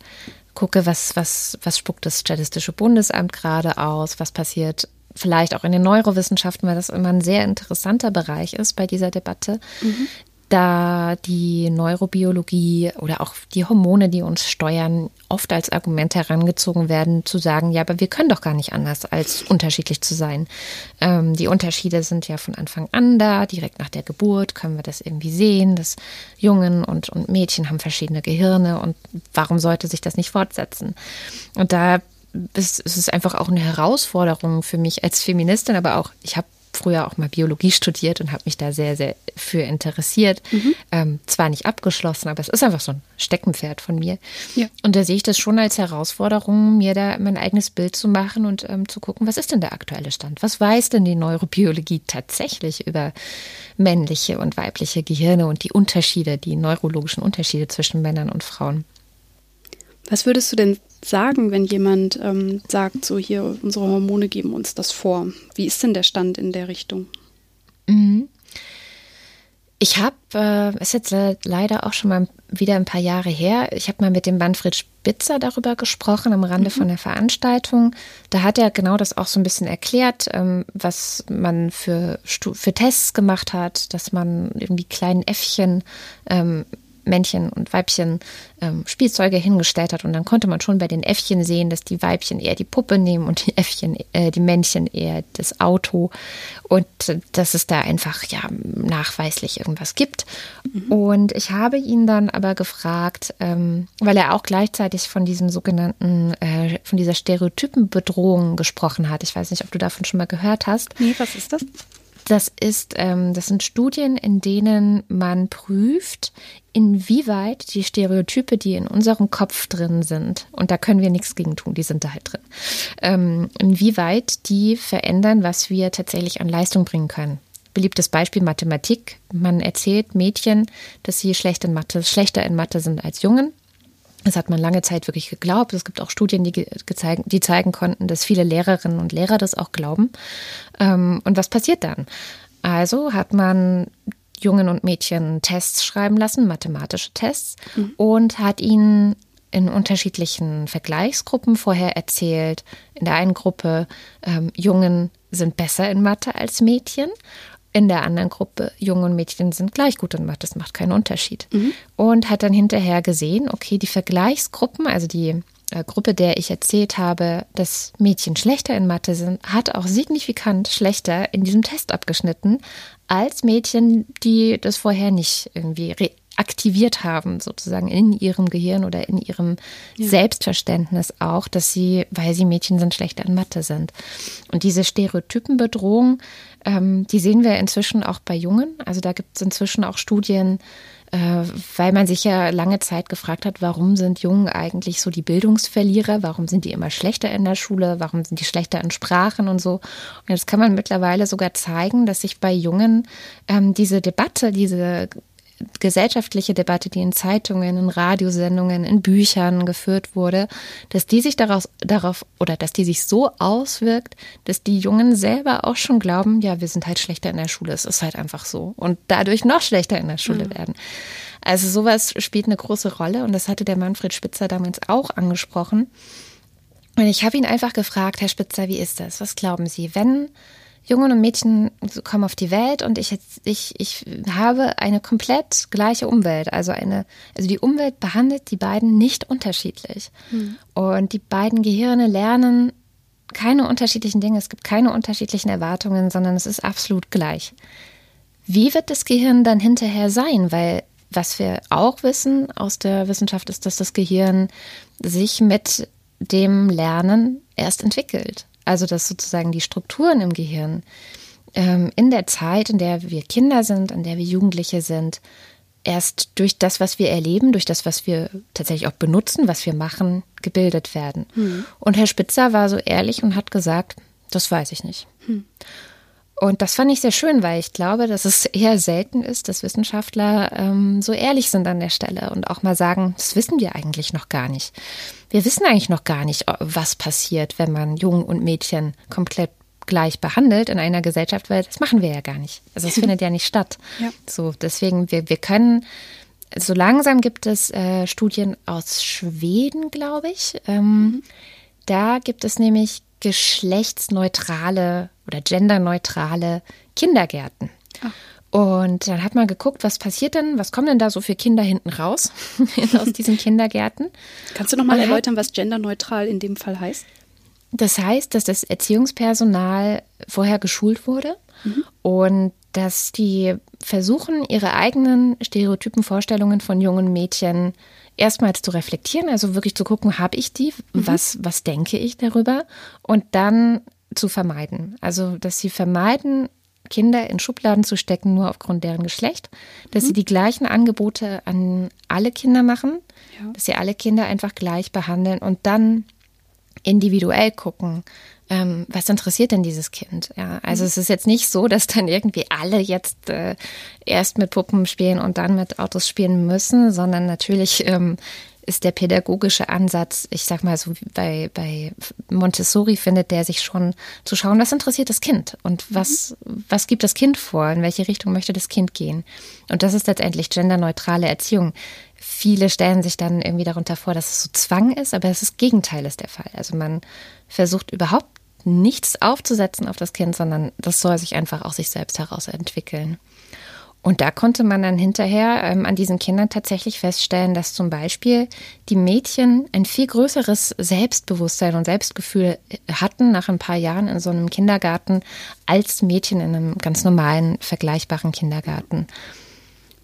gucke, was, was, was spuckt das Statistische Bundesamt gerade aus, was passiert vielleicht auch in den Neurowissenschaften, weil das immer ein sehr interessanter Bereich ist bei dieser Debatte. Mhm da die Neurobiologie oder auch die Hormone, die uns steuern, oft als Argument herangezogen werden, zu sagen, ja, aber wir können doch gar nicht anders, als unterschiedlich zu sein. Ähm, die Unterschiede sind ja von Anfang an da, direkt nach der Geburt können wir das irgendwie sehen, dass Jungen und, und Mädchen haben verschiedene Gehirne und warum sollte sich das nicht fortsetzen? Und da ist, ist es einfach auch eine Herausforderung für mich als Feministin, aber auch, ich habe früher auch mal Biologie studiert und habe mich da sehr, sehr für interessiert. Mhm. Ähm, zwar nicht abgeschlossen, aber es ist einfach so ein Steckenpferd von mir. Ja. Und da sehe ich das schon als Herausforderung, mir da mein eigenes Bild zu machen und ähm, zu gucken, was ist denn der aktuelle Stand? Was weiß denn die Neurobiologie tatsächlich über männliche und weibliche Gehirne und die Unterschiede, die neurologischen Unterschiede zwischen Männern und Frauen? Was würdest du denn sagen, wenn jemand ähm, sagt, so hier, unsere Hormone geben uns das vor? Wie ist denn der Stand in der Richtung? Mhm. Ich habe, äh, ist jetzt leider auch schon mal wieder ein paar Jahre her, ich habe mal mit dem Manfred Spitzer darüber gesprochen am Rande mhm. von der Veranstaltung. Da hat er genau das auch so ein bisschen erklärt, ähm, was man für, für Tests gemacht hat, dass man irgendwie kleinen Äffchen ähm, Männchen und Weibchen ähm, Spielzeuge hingestellt hat. Und dann konnte man schon bei den Äffchen sehen, dass die Weibchen eher die Puppe nehmen und die Äffchen, äh, die Männchen eher das Auto. Und äh, dass es da einfach ja nachweislich irgendwas gibt. Mhm. Und ich habe ihn dann aber gefragt, ähm, weil er auch gleichzeitig von diesem sogenannten, äh, von dieser Stereotypenbedrohung gesprochen hat. Ich weiß nicht, ob du davon schon mal gehört hast. Nee, was ist das? Das ist, ähm, das sind Studien, in denen man prüft, inwieweit die Stereotype, die in unserem Kopf drin sind, und da können wir nichts gegen tun, die sind da halt drin, ähm, inwieweit die verändern, was wir tatsächlich an Leistung bringen können. beliebtes Beispiel Mathematik. Man erzählt Mädchen, dass sie schlecht in Mathe, schlechter in Mathe sind als Jungen. Das hat man lange Zeit wirklich geglaubt. Es gibt auch Studien, die, gezeigen, die zeigen konnten, dass viele Lehrerinnen und Lehrer das auch glauben. Ähm, und was passiert dann? Also hat man Jungen und Mädchen Tests schreiben lassen, mathematische Tests, mhm. und hat ihnen in unterschiedlichen Vergleichsgruppen vorher erzählt. In der einen Gruppe, ähm, Jungen sind besser in Mathe als Mädchen. In der anderen Gruppe, Jungen und Mädchen sind gleich gut in Mathe, das macht keinen Unterschied. Mhm. Und hat dann hinterher gesehen, okay, die Vergleichsgruppen, also die Gruppe, der ich erzählt habe, dass Mädchen schlechter in Mathe sind, hat auch signifikant schlechter in diesem Test abgeschnitten als Mädchen, die das vorher nicht irgendwie aktiviert haben, sozusagen in ihrem Gehirn oder in ihrem ja. Selbstverständnis auch, dass sie, weil sie Mädchen sind, schlechter in Mathe sind. Und diese Stereotypenbedrohung, ähm, die sehen wir inzwischen auch bei Jungen. Also da gibt es inzwischen auch Studien, äh, weil man sich ja lange Zeit gefragt hat, warum sind Jungen eigentlich so die Bildungsverlierer? Warum sind die immer schlechter in der Schule? Warum sind die schlechter in Sprachen und so? Und jetzt kann man mittlerweile sogar zeigen, dass sich bei Jungen ähm, diese Debatte, diese gesellschaftliche Debatte, die in Zeitungen, in Radiosendungen, in Büchern geführt wurde, dass die sich daraus, darauf oder dass die sich so auswirkt, dass die Jungen selber auch schon glauben, ja, wir sind halt schlechter in der Schule, es ist halt einfach so und dadurch noch schlechter in der Schule mhm. werden. Also sowas spielt eine große Rolle und das hatte der Manfred Spitzer damals auch angesprochen. Und ich habe ihn einfach gefragt, Herr Spitzer, wie ist das? Was glauben Sie, wenn Jungen und Mädchen kommen auf die Welt und ich, ich, ich habe eine komplett gleiche Umwelt. Also eine, also die Umwelt behandelt die beiden nicht unterschiedlich. Mhm. Und die beiden Gehirne lernen keine unterschiedlichen Dinge. Es gibt keine unterschiedlichen Erwartungen, sondern es ist absolut gleich. Wie wird das Gehirn dann hinterher sein? Weil was wir auch wissen aus der Wissenschaft ist, dass das Gehirn sich mit dem Lernen erst entwickelt. Also dass sozusagen die Strukturen im Gehirn ähm, in der Zeit, in der wir Kinder sind, in der wir Jugendliche sind, erst durch das, was wir erleben, durch das, was wir tatsächlich auch benutzen, was wir machen, gebildet werden. Hm. Und Herr Spitzer war so ehrlich und hat gesagt, das weiß ich nicht. Hm. Und das fand ich sehr schön, weil ich glaube, dass es eher selten ist, dass Wissenschaftler ähm, so ehrlich sind an der Stelle und auch mal sagen, das wissen wir eigentlich noch gar nicht. Wir wissen eigentlich noch gar nicht, was passiert, wenn man Jungen und Mädchen komplett gleich behandelt in einer Gesellschaft, weil das machen wir ja gar nicht. Also es findet ja nicht statt. Ja. So, deswegen, wir, wir können, so langsam gibt es äh, Studien aus Schweden, glaube ich. Ähm, mhm. Da gibt es nämlich geschlechtsneutrale oder genderneutrale Kindergärten. Ach. Und dann hat man geguckt, was passiert denn, was kommen denn da so für Kinder hinten raus aus diesen Kindergärten. Kannst du nochmal erläutern, was genderneutral in dem Fall heißt? Das heißt, dass das Erziehungspersonal vorher geschult wurde mhm. und dass die versuchen, ihre eigenen stereotypen Vorstellungen von jungen Mädchen erstmals zu reflektieren, also wirklich zu gucken, habe ich die, mhm. was, was denke ich darüber und dann zu vermeiden. Also, dass sie vermeiden, Kinder in Schubladen zu stecken, nur aufgrund deren Geschlecht, dass mhm. sie die gleichen Angebote an alle Kinder machen, ja. dass sie alle Kinder einfach gleich behandeln und dann individuell gucken, ähm, was interessiert denn dieses Kind? Ja, also mhm. es ist jetzt nicht so, dass dann irgendwie alle jetzt äh, erst mit Puppen spielen und dann mit Autos spielen müssen, sondern natürlich ähm, ist der pädagogische Ansatz, ich sag mal so bei, bei Montessori findet der sich schon zu schauen, was interessiert das Kind und was, mhm. was gibt das Kind vor, in welche Richtung möchte das Kind gehen. Und das ist letztendlich genderneutrale Erziehung. Viele stellen sich dann irgendwie darunter vor, dass es so Zwang ist, aber das, ist das Gegenteil ist der Fall. Also man versucht überhaupt nichts aufzusetzen auf das Kind, sondern das soll sich einfach aus sich selbst heraus entwickeln. Und da konnte man dann hinterher ähm, an diesen Kindern tatsächlich feststellen, dass zum Beispiel die Mädchen ein viel größeres Selbstbewusstsein und Selbstgefühl hatten nach ein paar Jahren in so einem Kindergarten als Mädchen in einem ganz normalen, vergleichbaren Kindergarten.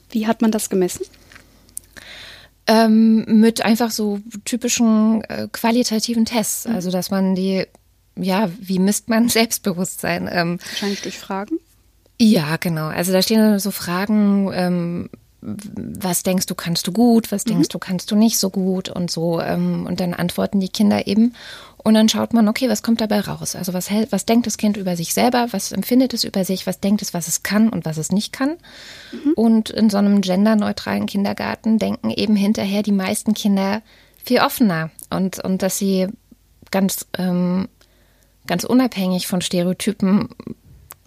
Wie hat man das gemessen? Ähm, mit einfach so typischen äh, qualitativen Tests. Mhm. Also, dass man die ja, wie misst man Selbstbewusstsein? Ähm, Wahrscheinlich durch Fragen. Ja, genau. Also da stehen so Fragen, ähm, was denkst du, kannst du gut, was denkst mhm. du, kannst du nicht so gut und so. Ähm, und dann antworten die Kinder eben. Und dann schaut man, okay, was kommt dabei raus? Also was, was denkt das Kind über sich selber, was empfindet es über sich, was denkt es, was es kann und was es nicht kann. Mhm. Und in so einem genderneutralen Kindergarten denken eben hinterher die meisten Kinder viel offener und, und dass sie ganz, ähm, ganz unabhängig von Stereotypen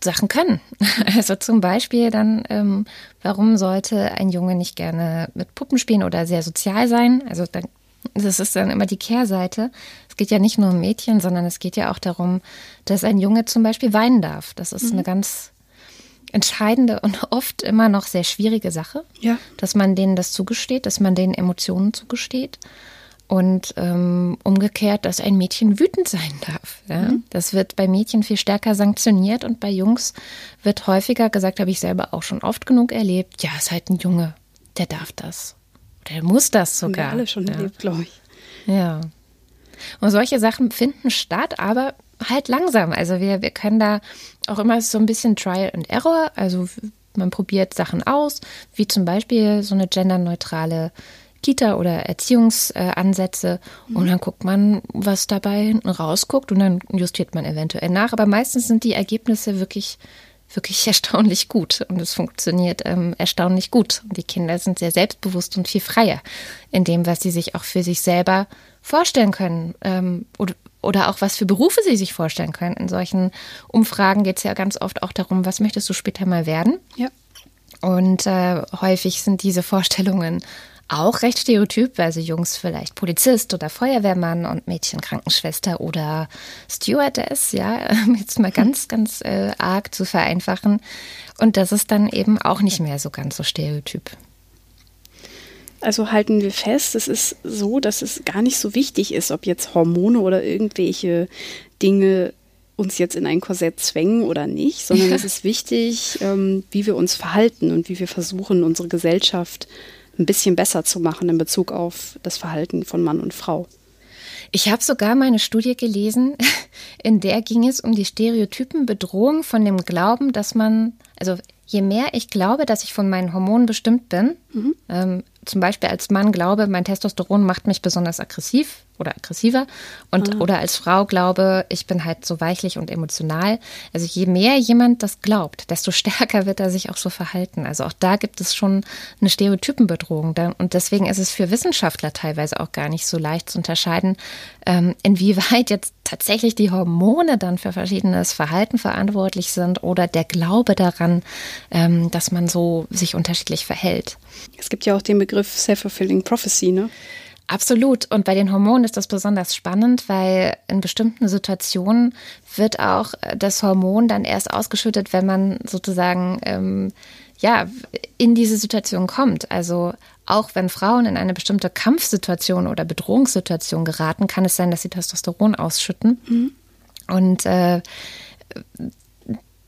Sachen können. Also zum Beispiel dann, ähm, warum sollte ein Junge nicht gerne mit Puppen spielen oder sehr sozial sein? Also dann, das ist dann immer die Kehrseite. Es geht ja nicht nur um Mädchen, sondern es geht ja auch darum, dass ein Junge zum Beispiel weinen darf. Das ist mhm. eine ganz entscheidende und oft immer noch sehr schwierige Sache, ja. dass man denen das zugesteht, dass man denen Emotionen zugesteht. Und ähm, umgekehrt, dass ein Mädchen wütend sein darf. Ja? Mhm. Das wird bei Mädchen viel stärker sanktioniert und bei Jungs wird häufiger gesagt, habe ich selber auch schon oft genug erlebt, ja, ist halt ein Junge, der darf das. Der muss das sogar. Haben wir alle schon ja. erlebt, glaube ich. Ja. Und solche Sachen finden statt, aber halt langsam. Also wir, wir können da auch immer so ein bisschen Trial and Error. Also man probiert Sachen aus, wie zum Beispiel so eine genderneutrale Kita oder Erziehungsansätze mhm. und dann guckt man, was dabei hinten rausguckt und dann justiert man eventuell nach. Aber meistens sind die Ergebnisse wirklich wirklich erstaunlich gut und es funktioniert ähm, erstaunlich gut. Und die Kinder sind sehr selbstbewusst und viel freier in dem, was sie sich auch für sich selber vorstellen können ähm, oder, oder auch was für Berufe sie sich vorstellen können. In solchen Umfragen geht es ja ganz oft auch darum, was möchtest du später mal werden? Ja. Und äh, häufig sind diese Vorstellungen auch recht stereotyp, weil sie Jungs vielleicht Polizist oder Feuerwehrmann und Mädchen Krankenschwester oder Stewardess, ja, jetzt mal ganz, ganz äh, arg zu vereinfachen. Und das ist dann eben auch nicht mehr so ganz so stereotyp. Also halten wir fest, es ist so, dass es gar nicht so wichtig ist, ob jetzt Hormone oder irgendwelche Dinge uns jetzt in ein Korsett zwängen oder nicht, sondern es ist wichtig, ähm, wie wir uns verhalten und wie wir versuchen, unsere Gesellschaft ein bisschen besser zu machen in Bezug auf das Verhalten von Mann und Frau. Ich habe sogar meine Studie gelesen, in der ging es um die Stereotypenbedrohung von dem Glauben, dass man, also je mehr ich glaube, dass ich von meinen Hormonen bestimmt bin, mhm. ähm, zum Beispiel als Mann glaube, mein Testosteron macht mich besonders aggressiv oder aggressiver und ah. oder als Frau glaube, ich bin halt so weichlich und emotional. Also je mehr jemand das glaubt, desto stärker wird er sich auch so verhalten. Also auch da gibt es schon eine Stereotypenbedrohung und deswegen ist es für Wissenschaftler teilweise auch gar nicht so leicht zu unterscheiden, ähm, inwieweit jetzt tatsächlich die Hormone dann für verschiedenes Verhalten verantwortlich sind oder der Glaube daran, ähm, dass man so sich unterschiedlich verhält. Es gibt ja auch den Begriff Self-Fulfilling Prophecy, ne? Absolut. Und bei den Hormonen ist das besonders spannend, weil in bestimmten Situationen wird auch das Hormon dann erst ausgeschüttet, wenn man sozusagen ähm, ja in diese Situation kommt. Also auch wenn Frauen in eine bestimmte Kampfsituation oder Bedrohungssituation geraten, kann es sein, dass sie Testosteron ausschütten. Mhm. Und äh,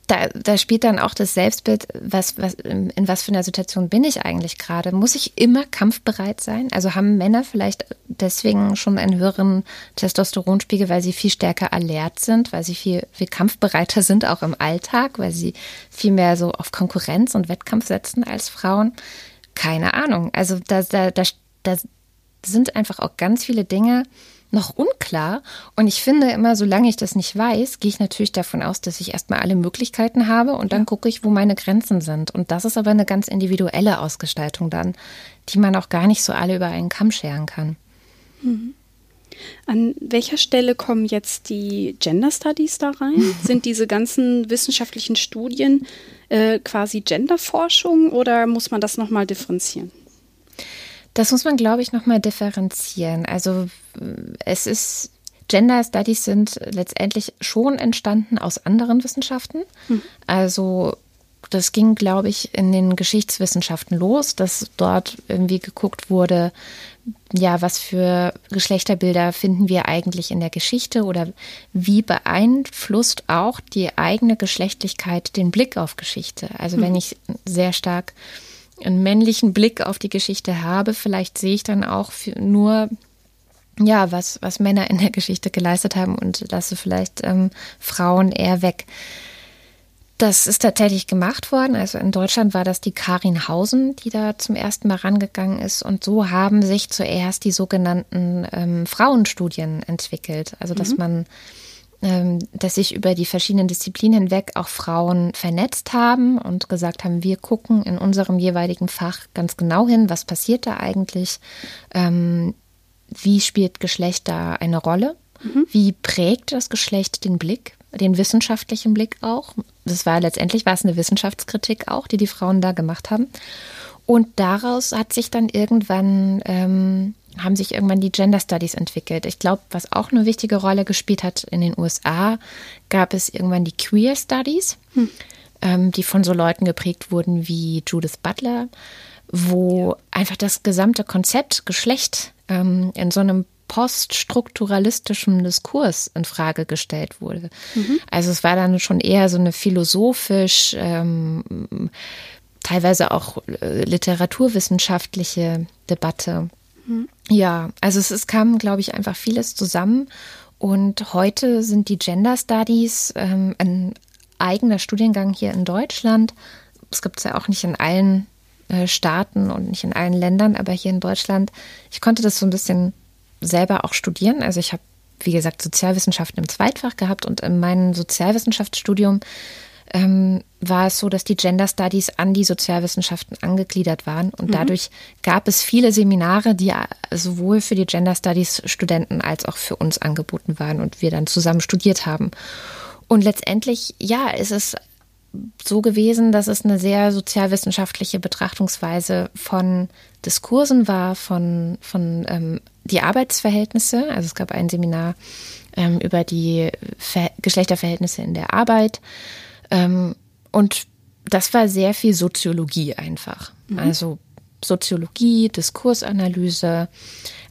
da, da spielt dann auch das Selbstbild, was, was, in was für einer Situation bin ich eigentlich gerade? Muss ich immer kampfbereit sein? Also haben Männer vielleicht deswegen schon einen höheren Testosteronspiegel, weil sie viel stärker alert sind, weil sie viel, viel kampfbereiter sind, auch im Alltag, weil sie viel mehr so auf Konkurrenz und Wettkampf setzen als Frauen? Keine Ahnung. Also da, da, da, da sind einfach auch ganz viele Dinge, noch unklar. Und ich finde immer, solange ich das nicht weiß, gehe ich natürlich davon aus, dass ich erstmal alle Möglichkeiten habe und dann gucke ich, wo meine Grenzen sind. Und das ist aber eine ganz individuelle Ausgestaltung dann, die man auch gar nicht so alle über einen Kamm scheren kann. Mhm. An welcher Stelle kommen jetzt die Gender Studies da rein? Sind diese ganzen wissenschaftlichen Studien äh, quasi Genderforschung oder muss man das nochmal differenzieren? Das muss man, glaube ich, nochmal differenzieren. Also es ist, Gender Studies sind letztendlich schon entstanden aus anderen Wissenschaften. Mhm. Also das ging, glaube ich, in den Geschichtswissenschaften los, dass dort irgendwie geguckt wurde, ja, was für Geschlechterbilder finden wir eigentlich in der Geschichte oder wie beeinflusst auch die eigene Geschlechtlichkeit den Blick auf Geschichte? Also wenn hm. ich sehr stark einen männlichen Blick auf die Geschichte habe, vielleicht sehe ich dann auch nur ja, was, was Männer in der Geschichte geleistet haben und lasse vielleicht ähm, Frauen eher weg. Das ist tatsächlich gemacht worden. Also in Deutschland war das die Karin Hausen, die da zum ersten Mal rangegangen ist. Und so haben sich zuerst die sogenannten ähm, Frauenstudien entwickelt. Also dass mhm. man, dass sich über die verschiedenen Disziplinen hinweg auch Frauen vernetzt haben und gesagt haben, wir gucken in unserem jeweiligen Fach ganz genau hin, was passiert da eigentlich, ähm, wie spielt Geschlecht da eine Rolle, mhm. wie prägt das Geschlecht den Blick den wissenschaftlichen Blick auch. Das war letztendlich war es eine Wissenschaftskritik auch, die die Frauen da gemacht haben. Und daraus hat sich dann irgendwann ähm, haben sich irgendwann die Gender Studies entwickelt. Ich glaube, was auch eine wichtige Rolle gespielt hat in den USA, gab es irgendwann die Queer Studies, hm. ähm, die von so Leuten geprägt wurden wie Judith Butler, wo ja. einfach das gesamte Konzept Geschlecht ähm, in so einem poststrukturalistischem Diskurs in Frage gestellt wurde. Mhm. Also es war dann schon eher so eine philosophisch, ähm, teilweise auch äh, literaturwissenschaftliche Debatte. Ja, also es, es kam, glaube ich, einfach vieles zusammen. Und heute sind die Gender Studies ähm, ein eigener Studiengang hier in Deutschland. Es gibt es ja auch nicht in allen äh, Staaten und nicht in allen Ländern, aber hier in Deutschland. Ich konnte das so ein bisschen selber auch studieren. Also ich habe, wie gesagt, Sozialwissenschaften im Zweitfach gehabt und in meinem Sozialwissenschaftsstudium ähm, war es so, dass die Gender Studies an die Sozialwissenschaften angegliedert waren. Und mhm. dadurch gab es viele Seminare, die sowohl für die Gender Studies Studenten als auch für uns angeboten waren und wir dann zusammen studiert haben. Und letztendlich, ja, ist es so gewesen, dass es eine sehr sozialwissenschaftliche Betrachtungsweise von Diskursen war, von, von ähm, die Arbeitsverhältnisse. Also es gab ein Seminar ähm, über die Ver Geschlechterverhältnisse in der Arbeit. Ähm, und das war sehr viel Soziologie einfach. Mhm. Also Soziologie, Diskursanalyse,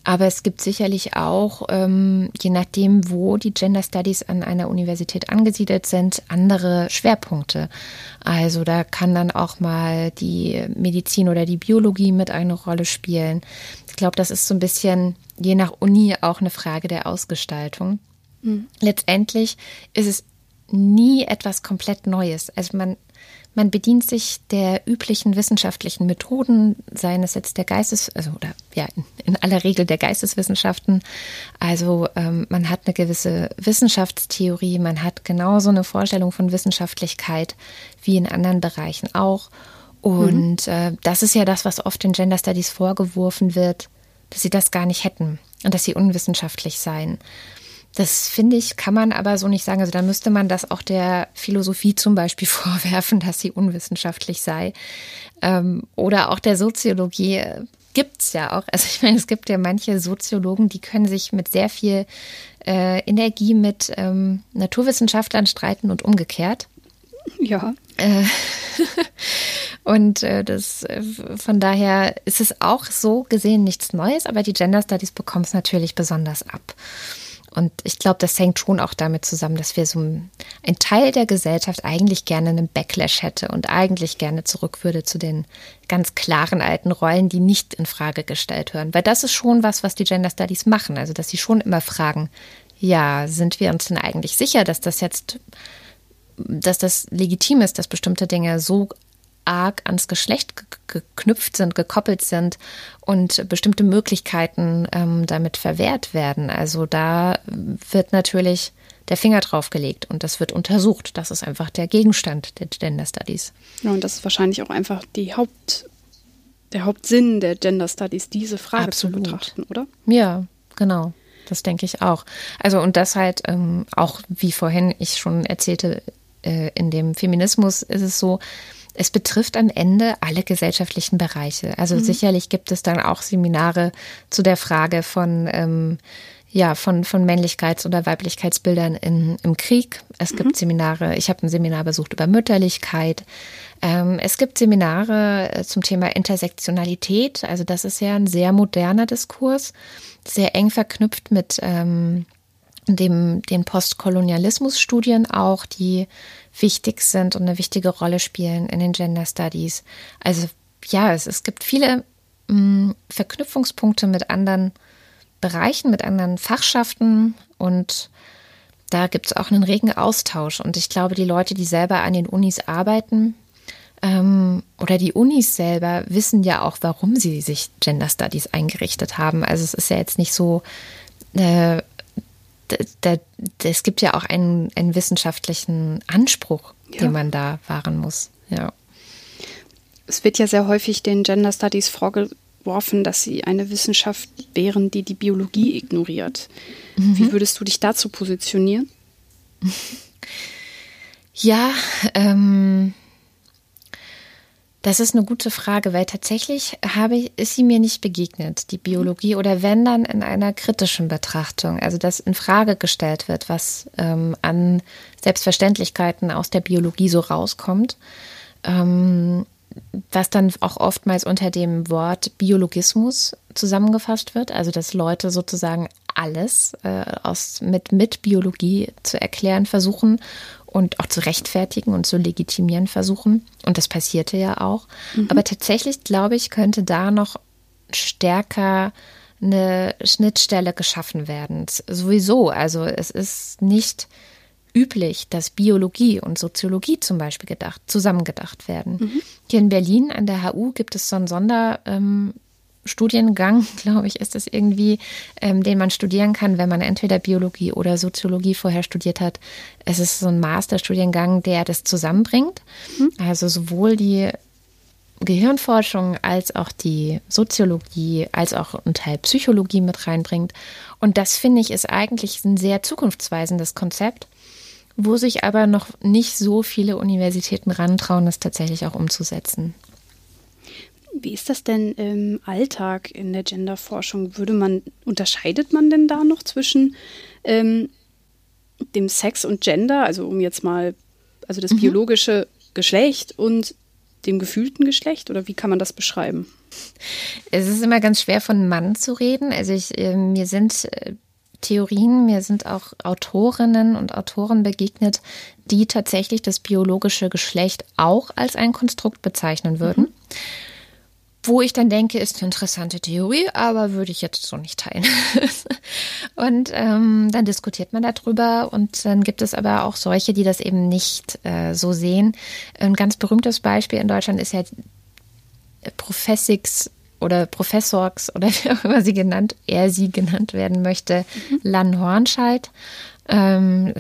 aber es gibt sicherlich auch, ähm, je nachdem, wo die Gender Studies an einer Universität angesiedelt sind, andere Schwerpunkte. Also da kann dann auch mal die Medizin oder die Biologie mit eine Rolle spielen. Ich glaube, das ist so ein bisschen je nach Uni auch eine Frage der Ausgestaltung. Mhm. Letztendlich ist es nie etwas komplett Neues. Also man man bedient sich der üblichen wissenschaftlichen Methoden, seien es jetzt der Geistes, also oder ja, in, in aller Regel der Geisteswissenschaften. Also ähm, man hat eine gewisse Wissenschaftstheorie, man hat genauso eine Vorstellung von Wissenschaftlichkeit wie in anderen Bereichen auch. Und mhm. äh, das ist ja das, was oft in Gender Studies vorgeworfen wird, dass sie das gar nicht hätten und dass sie unwissenschaftlich seien. Das finde ich, kann man aber so nicht sagen. Also da müsste man das auch der Philosophie zum Beispiel vorwerfen, dass sie unwissenschaftlich sei. Ähm, oder auch der Soziologie äh, gibt es ja auch. Also ich meine, es gibt ja manche Soziologen, die können sich mit sehr viel äh, Energie mit ähm, Naturwissenschaftlern streiten und umgekehrt. Ja. Äh, und äh, das äh, von daher ist es auch so gesehen nichts Neues, aber die Gender Studies bekommen es natürlich besonders ab. Und ich glaube, das hängt schon auch damit zusammen, dass wir so ein, ein, Teil der Gesellschaft eigentlich gerne einen Backlash hätte und eigentlich gerne zurück würde zu den ganz klaren alten Rollen, die nicht in Frage gestellt werden. Weil das ist schon was, was die Gender Studies machen. Also, dass sie schon immer fragen, ja, sind wir uns denn eigentlich sicher, dass das jetzt, dass das legitim ist, dass bestimmte Dinge so arg ans Geschlecht geknüpft sind, gekoppelt sind und bestimmte Möglichkeiten ähm, damit verwehrt werden. Also da wird natürlich der Finger drauf gelegt und das wird untersucht. Das ist einfach der Gegenstand der Gender Studies. Ja, und das ist wahrscheinlich auch einfach die Haupt, der Hauptsinn der Gender Studies, diese Frage Absolut. zu betrachten, oder? Ja, genau. Das denke ich auch. Also und das halt ähm, auch, wie vorhin ich schon erzählte, äh, in dem Feminismus ist es so, es betrifft am Ende alle gesellschaftlichen Bereiche. Also mhm. sicherlich gibt es dann auch Seminare zu der Frage von ähm, ja, von, von Männlichkeits- oder Weiblichkeitsbildern in, im Krieg. Es mhm. gibt Seminare, ich habe ein Seminar besucht über Mütterlichkeit. Ähm, es gibt Seminare äh, zum Thema Intersektionalität. Also das ist ja ein sehr moderner Diskurs, sehr eng verknüpft mit ähm, dem, den Postkolonialismus-Studien auch, die wichtig sind und eine wichtige Rolle spielen in den Gender Studies. Also ja, es, es gibt viele mh, mm, Verknüpfungspunkte mit anderen Bereichen, mit anderen Fachschaften und da gibt es auch einen regen Austausch. Und ich glaube, die Leute, die selber an den Unis arbeiten, ähm, oder die Unis selber wissen ja auch, warum sie sich Gender Studies eingerichtet haben. Also es ist ja jetzt nicht so, äh, es gibt ja auch einen, einen wissenschaftlichen Anspruch, ja. den man da wahren muss. Ja. Es wird ja sehr häufig den Gender Studies vorgeworfen, dass sie eine Wissenschaft wären, die die Biologie ignoriert. Mhm. Wie würdest du dich dazu positionieren? Ja, ähm, das ist eine gute Frage, weil tatsächlich habe ich, ist sie mir nicht begegnet, die Biologie, oder wenn dann in einer kritischen Betrachtung, also dass in Frage gestellt wird, was ähm, an Selbstverständlichkeiten aus der Biologie so rauskommt, ähm, was dann auch oftmals unter dem Wort Biologismus zusammengefasst wird, also dass Leute sozusagen alles äh, aus, mit, mit Biologie zu erklären versuchen und auch zu rechtfertigen und zu legitimieren versuchen. Und das passierte ja auch. Mhm. Aber tatsächlich, glaube ich, könnte da noch stärker eine Schnittstelle geschaffen werden. Sowieso. Also es ist nicht üblich, dass Biologie und Soziologie zum Beispiel gedacht, zusammengedacht werden. Mhm. Hier in Berlin an der HU gibt es so ein Sonder, ähm, Studiengang, glaube ich, ist es irgendwie, ähm, den man studieren kann, wenn man entweder Biologie oder Soziologie vorher studiert hat. Es ist so ein Masterstudiengang, der das zusammenbringt. Mhm. Also sowohl die Gehirnforschung als auch die Soziologie, als auch ein Teil Psychologie mit reinbringt. Und das finde ich ist eigentlich ein sehr zukunftsweisendes Konzept, wo sich aber noch nicht so viele Universitäten rantrauen, das tatsächlich auch umzusetzen. Wie ist das denn im Alltag in der Genderforschung? Würde man, unterscheidet man denn da noch zwischen ähm, dem Sex und Gender, also um jetzt mal, also das mhm. biologische Geschlecht und dem gefühlten Geschlecht oder wie kann man das beschreiben? Es ist immer ganz schwer von Mann zu reden. Also ich, äh, mir sind äh, Theorien, mir sind auch Autorinnen und Autoren begegnet, die tatsächlich das biologische Geschlecht auch als ein Konstrukt bezeichnen würden. Mhm. Wo ich dann denke, ist eine interessante Theorie, aber würde ich jetzt so nicht teilen. und ähm, dann diskutiert man darüber und dann gibt es aber auch solche, die das eben nicht äh, so sehen. Ein ganz berühmtes Beispiel in Deutschland ist ja Professix oder Professors oder wie auch immer sie genannt, er sie genannt werden möchte, mhm. Lan Hornscheid. Ähm,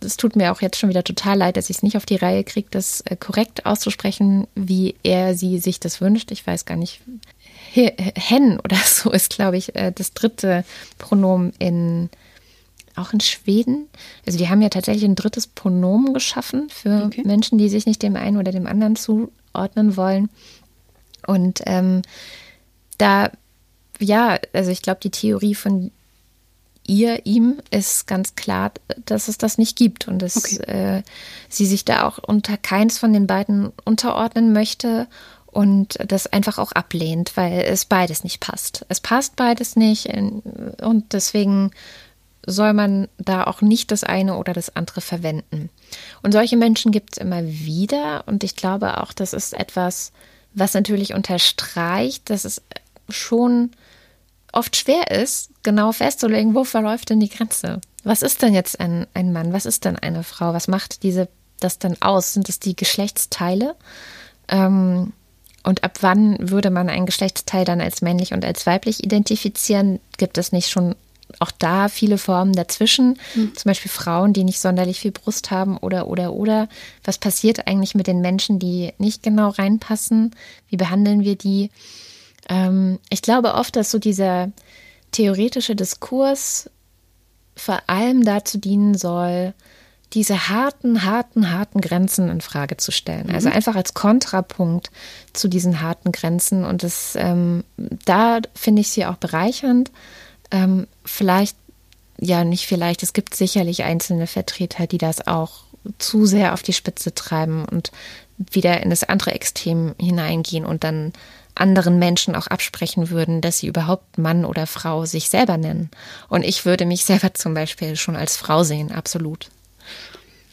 es tut mir auch jetzt schon wieder total leid, dass ich es nicht auf die Reihe kriege, das äh, korrekt auszusprechen, wie er sie sich das wünscht. Ich weiß gar nicht. Hen oder so ist, glaube ich, äh, das dritte Pronomen in auch in Schweden. Also die haben ja tatsächlich ein drittes Pronomen geschaffen für okay. Menschen, die sich nicht dem einen oder dem anderen zuordnen wollen. Und ähm, da, ja, also ich glaube, die Theorie von ihr, ihm ist ganz klar, dass es das nicht gibt und dass okay. äh, sie sich da auch unter keins von den beiden unterordnen möchte und das einfach auch ablehnt, weil es beides nicht passt. Es passt beides nicht und deswegen soll man da auch nicht das eine oder das andere verwenden. Und solche Menschen gibt es immer wieder und ich glaube auch, das ist etwas, was natürlich unterstreicht, dass es schon oft schwer ist, genau festzulegen, wo verläuft denn die Grenze? Was ist denn jetzt ein, ein Mann? Was ist denn eine Frau? Was macht diese das dann aus? Sind es die Geschlechtsteile? Ähm, und ab wann würde man ein Geschlechtsteil dann als männlich und als weiblich identifizieren? Gibt es nicht schon auch da viele Formen dazwischen? Mhm. Zum Beispiel Frauen, die nicht sonderlich viel Brust haben oder, oder, oder. Was passiert eigentlich mit den Menschen, die nicht genau reinpassen? Wie behandeln wir die? Ähm, ich glaube oft, dass so dieser theoretische Diskurs vor allem dazu dienen soll, diese harten, harten, harten Grenzen in Frage zu stellen. Mhm. Also einfach als Kontrapunkt zu diesen harten Grenzen. Und das, ähm, da finde ich sie auch bereichernd. Ähm, vielleicht, ja, nicht vielleicht, es gibt sicherlich einzelne Vertreter, die das auch zu sehr auf die Spitze treiben und wieder in das andere Extrem hineingehen und dann anderen Menschen auch absprechen würden, dass sie überhaupt Mann oder Frau sich selber nennen. Und ich würde mich selber zum Beispiel schon als Frau sehen, absolut.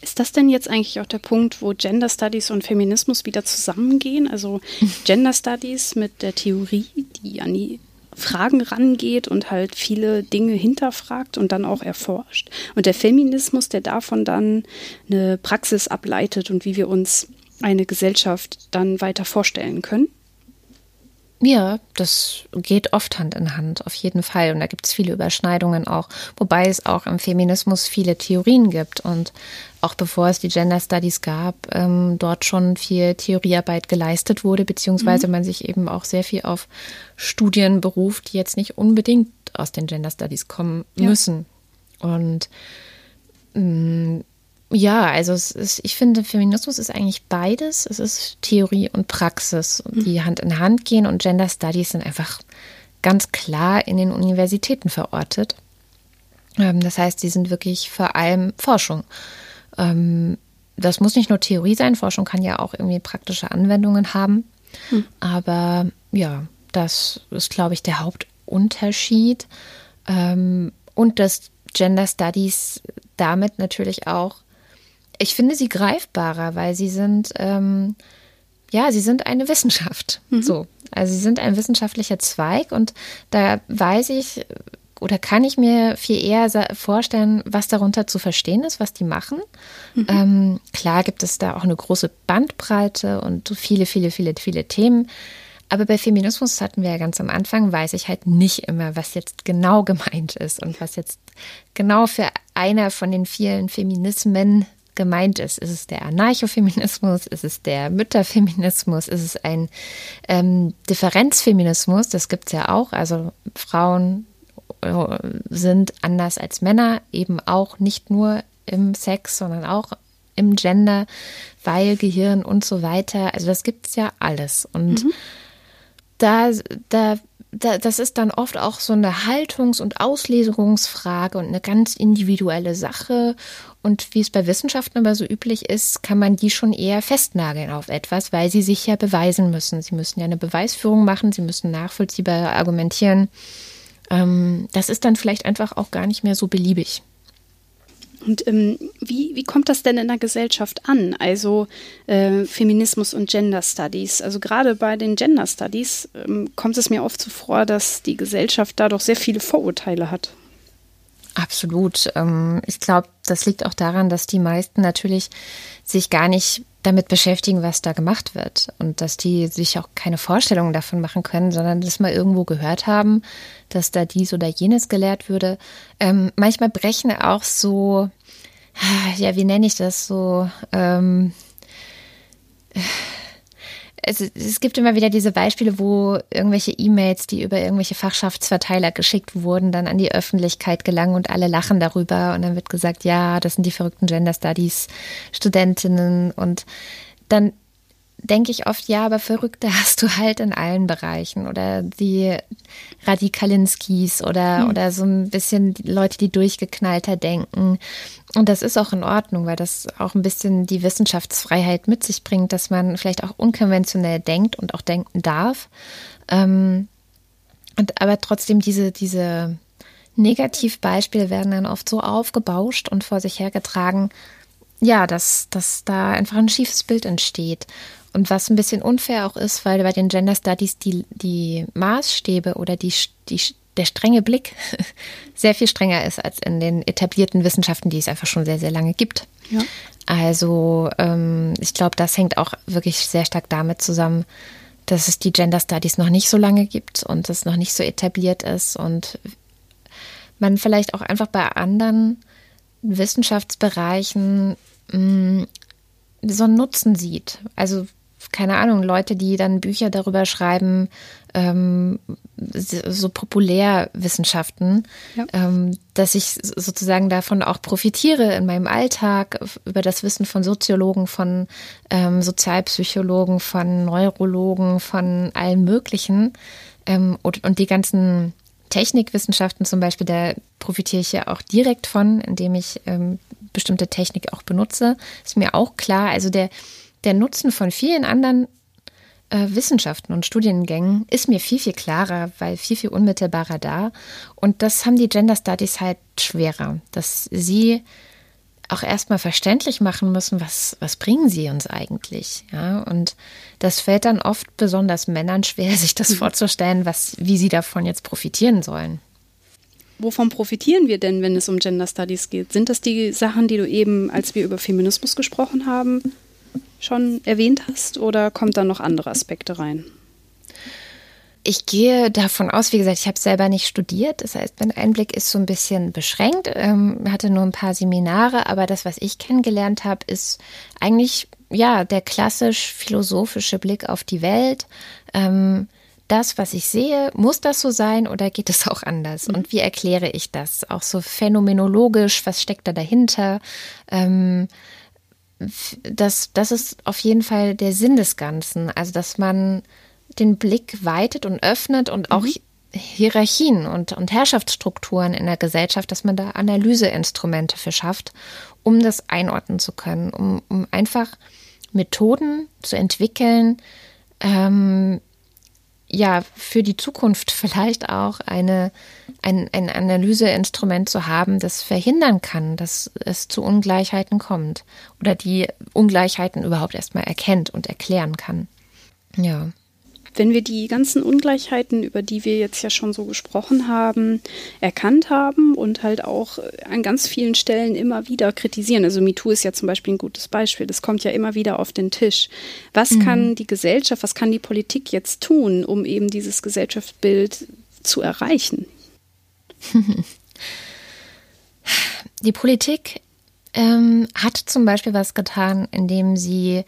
Ist das denn jetzt eigentlich auch der Punkt, wo Gender Studies und Feminismus wieder zusammengehen? Also Gender Studies mit der Theorie, die an die Fragen rangeht und halt viele Dinge hinterfragt und dann auch erforscht. Und der Feminismus, der davon dann eine Praxis ableitet und wie wir uns eine Gesellschaft dann weiter vorstellen können. Ja, das geht oft Hand in Hand, auf jeden Fall. Und da gibt es viele Überschneidungen auch, wobei es auch im Feminismus viele Theorien gibt. Und auch bevor es die Gender Studies gab, ähm, dort schon viel Theoriearbeit geleistet wurde, beziehungsweise mhm. man sich eben auch sehr viel auf Studien beruft, die jetzt nicht unbedingt aus den Gender Studies kommen ja. müssen. Und mh, mm, ja, also es ist, ich finde, Feminismus ist eigentlich beides. Es ist Theorie und Praxis, die mhm. Hand in Hand gehen und Gender Studies sind einfach ganz klar in den Universitäten verortet. Ähm, das heißt, sie sind wirklich vor allem Forschung. Ähm, das muss nicht nur Theorie sein, Forschung kann ja auch irgendwie praktische Anwendungen haben. Mhm. Aber ja, das ist, glaube ich, der Hauptunterschied. Ähm, und dass Gender Studies damit natürlich auch ich finde sie greifbarer, weil sie sind, ähm, ja, sie sind eine Wissenschaft. Mhm. So. Also sie sind ein wissenschaftlicher Zweig und da weiß ich oder kann ich mir viel eher vorstellen, was darunter zu verstehen ist, was die machen. Mhm. Ähm, klar gibt es da auch eine große Bandbreite und viele, viele, viele, viele Themen. Aber bei Feminismus hatten wir ja ganz am Anfang, weiß ich halt nicht immer, was jetzt genau gemeint ist und was jetzt genau für einer von den vielen Feminismen gemeint ist. Ist es der Anarchofeminismus? Ist es der Mütterfeminismus? Ist es ein ähm, Differenzfeminismus? Das gibt es ja auch. Also Frauen äh, sind anders als Männer, eben auch nicht nur im Sex, sondern auch im Gender, weil Gehirn und so weiter. Also das gibt es ja alles. Und mhm. da, da das ist dann oft auch so eine Haltungs- und Auslesungsfrage und eine ganz individuelle Sache. Und wie es bei Wissenschaften aber so üblich ist, kann man die schon eher festnageln auf etwas, weil sie sich ja beweisen müssen. Sie müssen ja eine Beweisführung machen, sie müssen nachvollziehbar argumentieren. Ähm, das ist dann vielleicht einfach auch gar nicht mehr so beliebig. Und ähm, wie, wie kommt das denn in der Gesellschaft an? Also äh, Feminismus und Gender Studies. Also gerade bei den Gender Studies ähm, kommt es mir oft so vor, dass die Gesellschaft da doch sehr viele Vorurteile hat. Absolut. Ähm, ich glaube, das liegt auch daran, dass die meisten natürlich sich gar nicht damit beschäftigen, was da gemacht wird und dass die sich auch keine Vorstellungen davon machen können, sondern das mal irgendwo gehört haben, dass da dies oder jenes gelehrt würde. Ähm, manchmal brechen auch so, ja, wie nenne ich das so? Ähm, es, es gibt immer wieder diese Beispiele, wo irgendwelche E-Mails, die über irgendwelche Fachschaftsverteiler geschickt wurden, dann an die Öffentlichkeit gelangen und alle lachen darüber. Und dann wird gesagt, ja, das sind die verrückten Gender Studies Studentinnen. Und dann denke ich oft, ja, aber Verrückte hast du halt in allen Bereichen oder die Radikalinskis oder, hm. oder so ein bisschen die Leute, die durchgeknallter denken. Und das ist auch in Ordnung, weil das auch ein bisschen die Wissenschaftsfreiheit mit sich bringt, dass man vielleicht auch unkonventionell denkt und auch denken darf. Ähm, und aber trotzdem diese, diese Negativbeispiele werden dann oft so aufgebauscht und vor sich hergetragen, ja, dass, dass da einfach ein schiefes Bild entsteht. Und was ein bisschen unfair auch ist, weil bei den Gender Studies die, die Maßstäbe oder die, die, der strenge Blick sehr viel strenger ist als in den etablierten Wissenschaften, die es einfach schon sehr, sehr lange gibt. Ja. Also ähm, ich glaube, das hängt auch wirklich sehr stark damit zusammen, dass es die Gender Studies noch nicht so lange gibt und es noch nicht so etabliert ist und man vielleicht auch einfach bei anderen Wissenschaftsbereichen mh, mm, so einen Nutzen sieht. Also keine Ahnung, Leute, die dann Bücher darüber schreiben, ähm, so Populärwissenschaften, ja. ähm, dass ich sozusagen davon auch profitiere in meinem Alltag, über das Wissen von Soziologen, von ähm, Sozialpsychologen, von Neurologen, von allem Möglichen. Ähm, und, und die ganzen Technikwissenschaften zum Beispiel, da profitiere ich ja auch direkt von, indem ich ähm, bestimmte Technik auch benutze. Ist mir auch klar. Also der der Nutzen von vielen anderen äh, Wissenschaften und Studiengängen ist mir viel, viel klarer, weil viel, viel unmittelbarer da. Und das haben die Gender Studies halt schwerer, dass sie auch erstmal verständlich machen müssen, was, was bringen sie uns eigentlich? Ja, und das fällt dann oft besonders Männern schwer, sich das mhm. vorzustellen, was, wie sie davon jetzt profitieren sollen. Wovon profitieren wir denn, wenn es um Gender Studies geht? Sind das die Sachen, die du eben, als wir über Feminismus gesprochen haben, schon erwähnt hast oder kommt da noch andere Aspekte rein? Ich gehe davon aus, wie gesagt, ich habe selber nicht studiert. Das heißt, mein Einblick ist so ein bisschen beschränkt. Ähm, hatte nur ein paar Seminare, aber das, was ich kennengelernt habe, ist eigentlich ja der klassisch philosophische Blick auf die Welt. Ähm, das, was ich sehe, muss das so sein oder geht es auch anders? Und wie erkläre ich das? Auch so phänomenologisch, was steckt da dahinter? Ähm, das, das ist auf jeden Fall der Sinn des Ganzen. Also, dass man den Blick weitet und öffnet und auch mhm. Hierarchien und, und Herrschaftsstrukturen in der Gesellschaft, dass man da Analyseinstrumente für schafft, um das einordnen zu können, um, um einfach Methoden zu entwickeln, ähm, ja, für die Zukunft vielleicht auch eine, ein, ein Analyseinstrument zu haben, das verhindern kann, dass es zu Ungleichheiten kommt oder die Ungleichheiten überhaupt erstmal erkennt und erklären kann. Ja wenn wir die ganzen Ungleichheiten, über die wir jetzt ja schon so gesprochen haben, erkannt haben und halt auch an ganz vielen Stellen immer wieder kritisieren. Also MeToo ist ja zum Beispiel ein gutes Beispiel. Das kommt ja immer wieder auf den Tisch. Was mhm. kann die Gesellschaft, was kann die Politik jetzt tun, um eben dieses Gesellschaftsbild zu erreichen? Die Politik ähm, hat zum Beispiel was getan, indem sie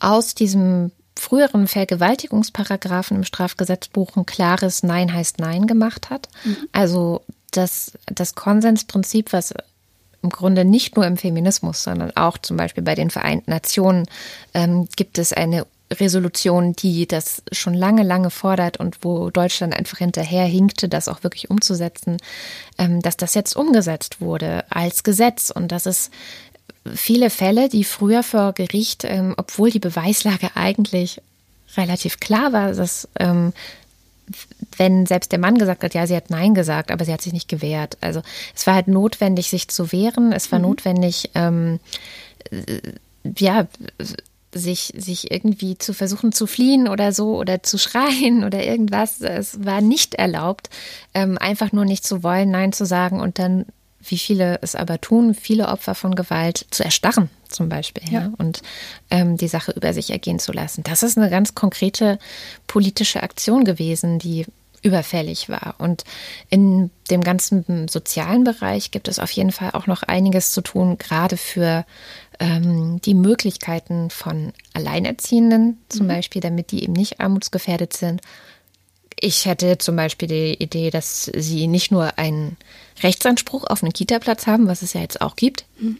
aus diesem früheren Vergewaltigungsparagraphen im Strafgesetzbuch ein klares Nein heißt Nein gemacht hat. Mhm. Also das, das Konsensprinzip, was im Grunde nicht nur im Feminismus, sondern auch zum Beispiel bei den Vereinten Nationen ähm, gibt es eine Resolution, die das schon lange, lange fordert und wo Deutschland einfach hinterher hinkte, das auch wirklich umzusetzen, ähm, dass das jetzt umgesetzt wurde als Gesetz und dass es viele Fälle, die früher vor Gericht, ähm, obwohl die Beweislage eigentlich relativ klar war, dass ähm, wenn selbst der Mann gesagt hat, ja, sie hat Nein gesagt, aber sie hat sich nicht gewehrt. Also es war halt notwendig, sich zu wehren. Es war mhm. notwendig, ähm, äh, ja, sich, sich irgendwie zu versuchen zu fliehen oder so oder zu schreien oder irgendwas. Es war nicht erlaubt, ähm, einfach nur nicht zu wollen, Nein zu sagen und dann wie viele es aber tun, viele Opfer von Gewalt zu erstarren zum Beispiel ja. ja und ähm, die Sache über sich ergehen zu lassen. Das ist eine ganz konkrete politische Aktion gewesen, die überfällig war. Und in dem ganzen sozialen Bereich gibt es auf jeden Fall auch noch einiges zu tun, gerade für ähm, die Möglichkeiten von Alleinerziehenden zum mhm. Beispiel, damit die eben nicht armutsgefährdet sind ich hätte zum Beispiel die Idee, dass sie nicht nur einen Rechtsanspruch auf einen Kita-Platz haben, was es ja jetzt auch gibt, mhm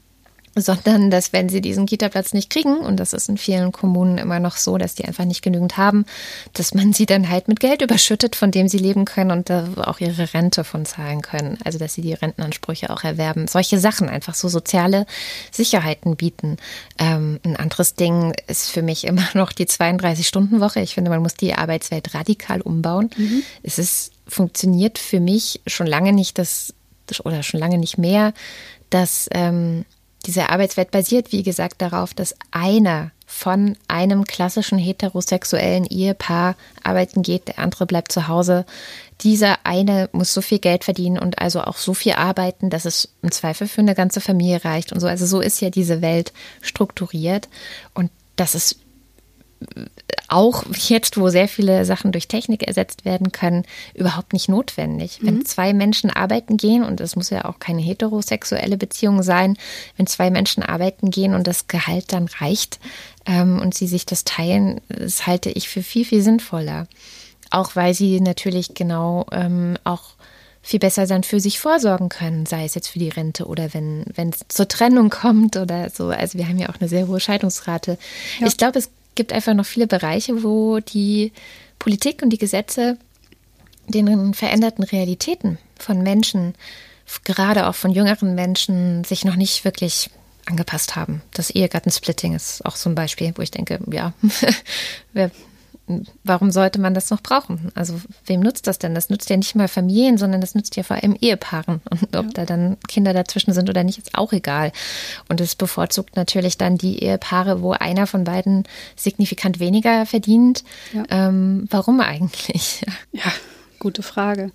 sondern dass wenn sie diesen Kita-Platz nicht kriegen, und das ist in vielen Kommunen immer noch so, dass die einfach nicht genügend haben, dass man sie dann halt mit Geld überschüttet, von dem sie leben können und da auch ihre Rente von zahlen können. Also dass sie die Rentenansprüche auch erwerben. Solche Sachen, einfach so soziale Sicherheiten bieten. Ähm, ein anderes Ding ist für mich immer noch die 32-Stunden-Woche. Ich finde, man muss die Arbeitswelt radikal umbauen. Mhm. Es ist, funktioniert für mich schon lange nicht das, oder schon lange nicht mehr, dass ähm, diese Arbeitswelt basiert, wie gesagt, darauf, dass einer von einem klassischen heterosexuellen Ehepaar arbeiten geht, der andere bleibt zu Hause. Dieser eine muss so viel Geld verdienen und also auch so viel arbeiten, dass es im Zweifel für eine ganze Familie reicht und so. Also so ist ja diese Welt strukturiert und das ist auch jetzt, wo sehr viele Sachen durch Technik ersetzt werden können, überhaupt nicht notwendig. Mhm. Wenn zwei Menschen arbeiten gehen, und es muss ja auch keine heterosexuelle Beziehung sein, wenn zwei Menschen arbeiten gehen und das Gehalt dann reicht ähm, und sie sich das teilen, das halte ich für viel, viel sinnvoller. Auch weil sie natürlich genau ähm, auch viel besser dann für sich vorsorgen können, sei es jetzt für die Rente oder wenn es zur Trennung kommt oder so. Also wir haben ja auch eine sehr hohe Scheidungsrate. Ja. Ich glaube, es gibt einfach noch viele Bereiche, wo die Politik und die Gesetze den veränderten Realitäten von Menschen, gerade auch von jüngeren Menschen, sich noch nicht wirklich angepasst haben. Das Ehegattensplitting ist auch so ein Beispiel, wo ich denke, ja, wer, warum sollte man das noch brauchen? Also wem nutzt das denn? Das nützt ja nicht mal Familien, sondern das nützt ja vor allem Ehepaaren. Und ob ja. da dann Kinder dazwischen sind oder nicht, ist auch egal. Und es bevorzugt natürlich dann die Ehepaare, wo einer von beiden signifikant weniger verdient. Ja. Ähm, warum eigentlich? Ja, gute Frage.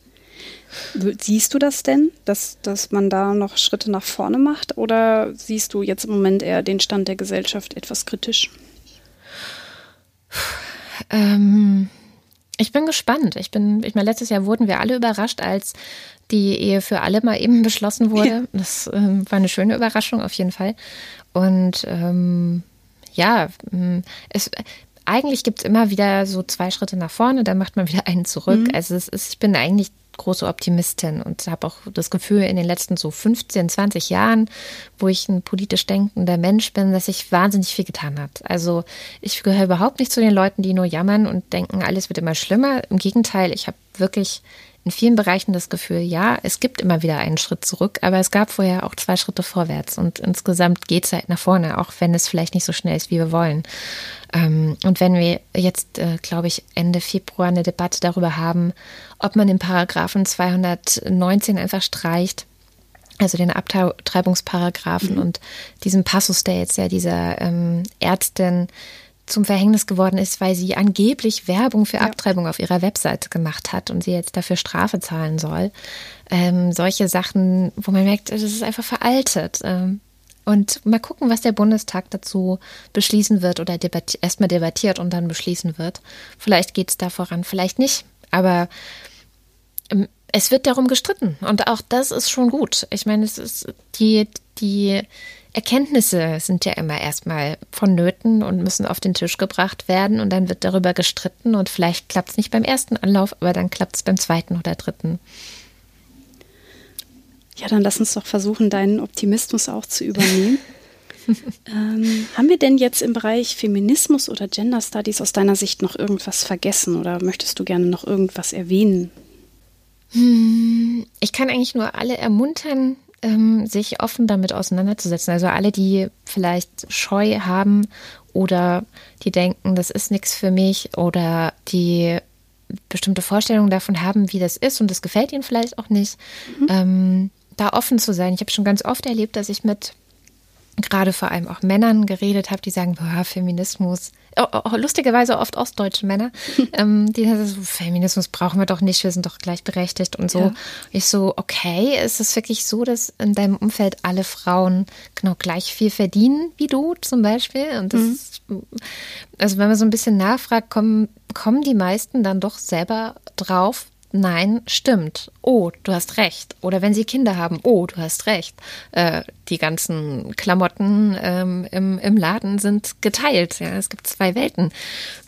Siehst du das denn, dass, dass man da noch Schritte nach vorne macht? Oder siehst du jetzt im Moment eher den Stand der Gesellschaft etwas kritisch? Ähm, ich bin gespannt. Ich bin, ich meine, letztes Jahr wurden wir alle überrascht, als die Ehe für alle mal eben beschlossen wurde. Ja. Das ähm, war eine schöne Überraschung auf jeden Fall. Und ähm, ja, es, eigentlich gibt es immer wieder so zwei Schritte nach vorne, dann macht man wieder einen zurück. Mhm. Also es ist, ich bin eigentlich große Optimistin und habe auch das Gefühl, in den letzten so 15, 20 Jahren, wo ich ein politisch denkender Mensch bin, dass sich wahnsinnig viel getan hat. Also ich gehöre überhaupt nicht zu den Leuten, die nur jammern und denken, alles wird immer schlimmer. Im Gegenteil, ich habe wirklich in vielen Bereichen das Gefühl, ja, es gibt immer wieder einen Schritt zurück, aber es gab vorher auch zwei Schritte vorwärts und insgesamt geht es halt nach vorne, auch wenn es vielleicht nicht so schnell ist, wie wir wollen. Ähm, und wenn wir jetzt, äh, glaube ich, Ende Februar eine Debatte darüber haben, ob man den Paragraphen 219 einfach streicht, also den Abtreibungsparagraphen mhm. und diesen Passus, der jetzt ja dieser ähm, Ärztin zum Verhängnis geworden ist, weil sie angeblich Werbung für ja. Abtreibung auf ihrer Webseite gemacht hat und sie jetzt dafür Strafe zahlen soll. Ähm, solche Sachen, wo man merkt, das ist einfach veraltet. Ähm, und mal gucken, was der Bundestag dazu beschließen wird oder debatti erstmal debattiert und dann beschließen wird. Vielleicht geht es da voran, vielleicht nicht. Aber ähm, es wird darum gestritten. Und auch das ist schon gut. Ich meine, es ist die, die Erkenntnisse sind ja immer erstmal vonnöten und müssen auf den Tisch gebracht werden und dann wird darüber gestritten und vielleicht klappt es nicht beim ersten Anlauf, aber dann klappt es beim zweiten oder dritten. Ja, dann lass uns doch versuchen, deinen Optimismus auch zu übernehmen. ähm, haben wir denn jetzt im Bereich Feminismus oder Gender Studies aus deiner Sicht noch irgendwas vergessen oder möchtest du gerne noch irgendwas erwähnen? Hm, ich kann eigentlich nur alle ermuntern, ähm, sich offen damit auseinanderzusetzen. Also alle, die vielleicht Scheu haben oder die denken, das ist nichts für mich oder die bestimmte Vorstellungen davon haben, wie das ist und das gefällt ihnen vielleicht auch nicht, mhm. ähm, da offen zu sein. Ich habe schon ganz oft erlebt, dass ich mit gerade vor allem auch Männern geredet habe, die sagen, boah, Feminismus, oh, oh, lustigerweise oft ostdeutsche Männer, ähm, die sagen so, Feminismus brauchen wir doch nicht, wir sind doch gleichberechtigt und so. Ja. Ich so, okay, ist es wirklich so, dass in deinem Umfeld alle Frauen genau gleich viel verdienen wie du zum Beispiel? Und das mhm. ist, also wenn man so ein bisschen nachfragt, kommen, kommen die meisten dann doch selber drauf, nein, stimmt. Oh, du hast recht. Oder wenn sie Kinder haben, oh, du hast recht. Äh, die ganzen Klamotten ähm, im, im Laden sind geteilt. Ja, es gibt zwei Welten.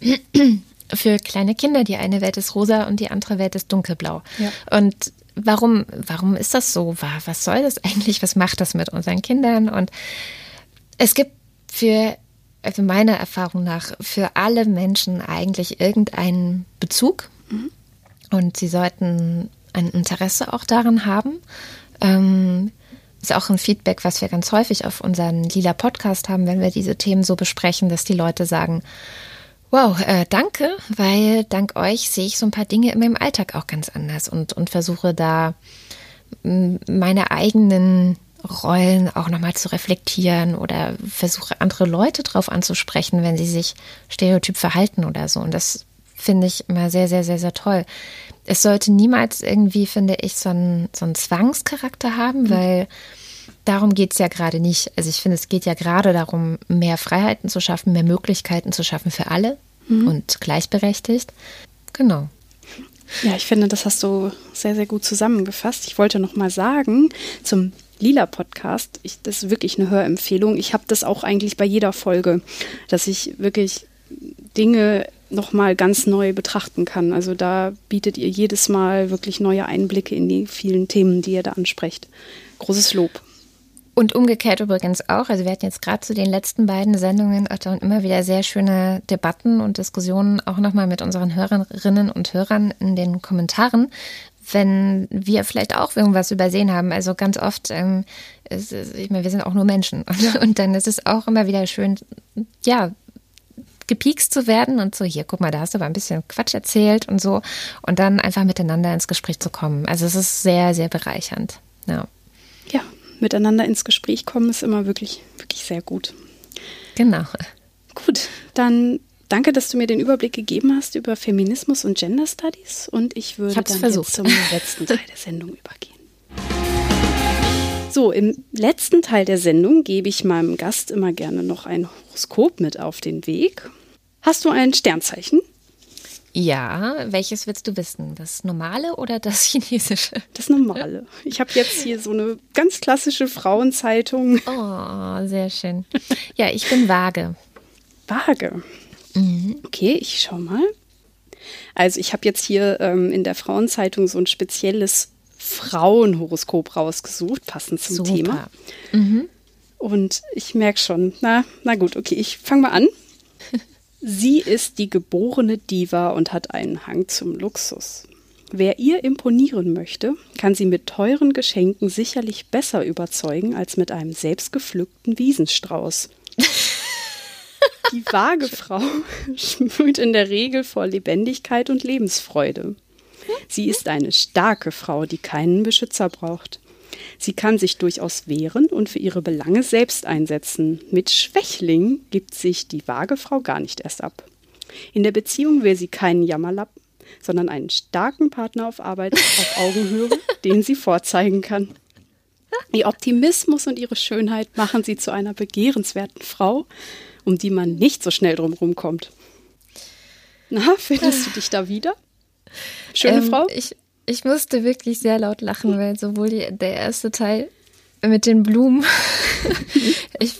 Für kleine Kinder, die eine Welt ist rosa und die andere Welt ist dunkelblau. Ja. Und warum, warum ist das so? Was soll das eigentlich? Was macht das mit unseren Kindern? Und es gibt für also meiner Erfahrung nach für alle Menschen eigentlich irgendeinen Bezug. Mhm und sie sollten ein Interesse auch daran haben. Ähm, ist auch ein Feedback, was wir ganz häufig auf unseren Lila Podcast haben, wenn wir diese Themen so besprechen, dass die Leute sagen, wow, äh, danke, weil dank euch sehe ich so ein paar Dinge in meinem Alltag auch ganz anders und, und versuche da meine eigenen Rollen auch nochmal zu reflektieren oder versuche andere Leute drauf anzusprechen, wenn sie sich stereotyp verhalten oder so. Und das finde ich immer sehr, sehr, sehr, sehr toll. Es sollte niemals irgendwie, finde ich, so einen, so einen Zwangscharakter haben, mhm. weil darum geht es ja gerade nicht. Also ich finde, es geht ja gerade darum, mehr Freiheiten zu schaffen, mehr Möglichkeiten zu schaffen für alle mhm. und gleichberechtigt. Genau. Ja, ich finde, das hast du sehr, sehr gut zusammengefasst. Ich wollte noch mal sagen, zum Lila Podcast, ich, das ist wirklich eine Hörempfehlung. Ich habe das auch eigentlich bei jeder Folge, dass ich wirklich Dinge nochmal ganz neu betrachten kann. Also da bietet ihr jedes Mal wirklich neue Einblicke in die vielen Themen, die ihr da ansprecht. Großes Lob. Und umgekehrt übrigens auch. Also wir hatten jetzt gerade zu den letzten beiden Sendungen immer wieder sehr schöne Debatten und Diskussionen auch nochmal mit unseren Hörerinnen und Hörern in den Kommentaren, wenn wir vielleicht auch irgendwas übersehen haben. Also ganz oft, ähm, ist, ich meine, wir sind auch nur Menschen. Und, und dann ist es auch immer wieder schön, ja, gepiekst zu werden und so, hier, guck mal, da hast du aber ein bisschen Quatsch erzählt und so. Und dann einfach miteinander ins Gespräch zu kommen. Also es ist sehr, sehr bereichernd. Ja. Ja, miteinander ins Gespräch kommen ist immer wirklich, wirklich sehr gut. Genau. Gut, dann danke, dass du mir den Überblick gegeben hast über Feminismus und Gender Studies und ich würde ich dann versucht. jetzt zum letzten Teil der Sendung übergehen. So, im letzten Teil der Sendung gebe ich meinem Gast immer gerne noch ein Horoskop mit auf den Weg. Hast du ein Sternzeichen? Ja, welches willst du wissen? Das normale oder das chinesische? Das normale. Ich habe jetzt hier so eine ganz klassische Frauenzeitung. Oh, sehr schön. Ja, ich bin vage. Waage. Okay, ich schau mal. Also ich habe jetzt hier ähm, in der Frauenzeitung so ein spezielles Frauenhoroskop rausgesucht, passend zum Super. Thema. Und ich merke schon, na, na gut, okay, ich fange mal an. Sie ist die geborene Diva und hat einen Hang zum Luxus. Wer ihr imponieren möchte, kann sie mit teuren Geschenken sicherlich besser überzeugen als mit einem selbstgepflückten Wiesenstrauß. Die vage Frau sprüht in der Regel vor Lebendigkeit und Lebensfreude. Sie ist eine starke Frau, die keinen Beschützer braucht. Sie kann sich durchaus wehren und für ihre Belange selbst einsetzen. Mit Schwächling gibt sich die vage Frau gar nicht erst ab. In der Beziehung will sie keinen Jammerlappen, sondern einen starken Partner auf Arbeit auf Augenhöhe, den sie vorzeigen kann. Ihr Optimismus und ihre Schönheit machen sie zu einer begehrenswerten Frau, um die man nicht so schnell drum rumkommt. Na, findest du dich da wieder? Schöne Ähm, Frau? Ich, ich musste wirklich sehr laut lachen, weil sowohl die, der erste Teil mit den Blumen, ich,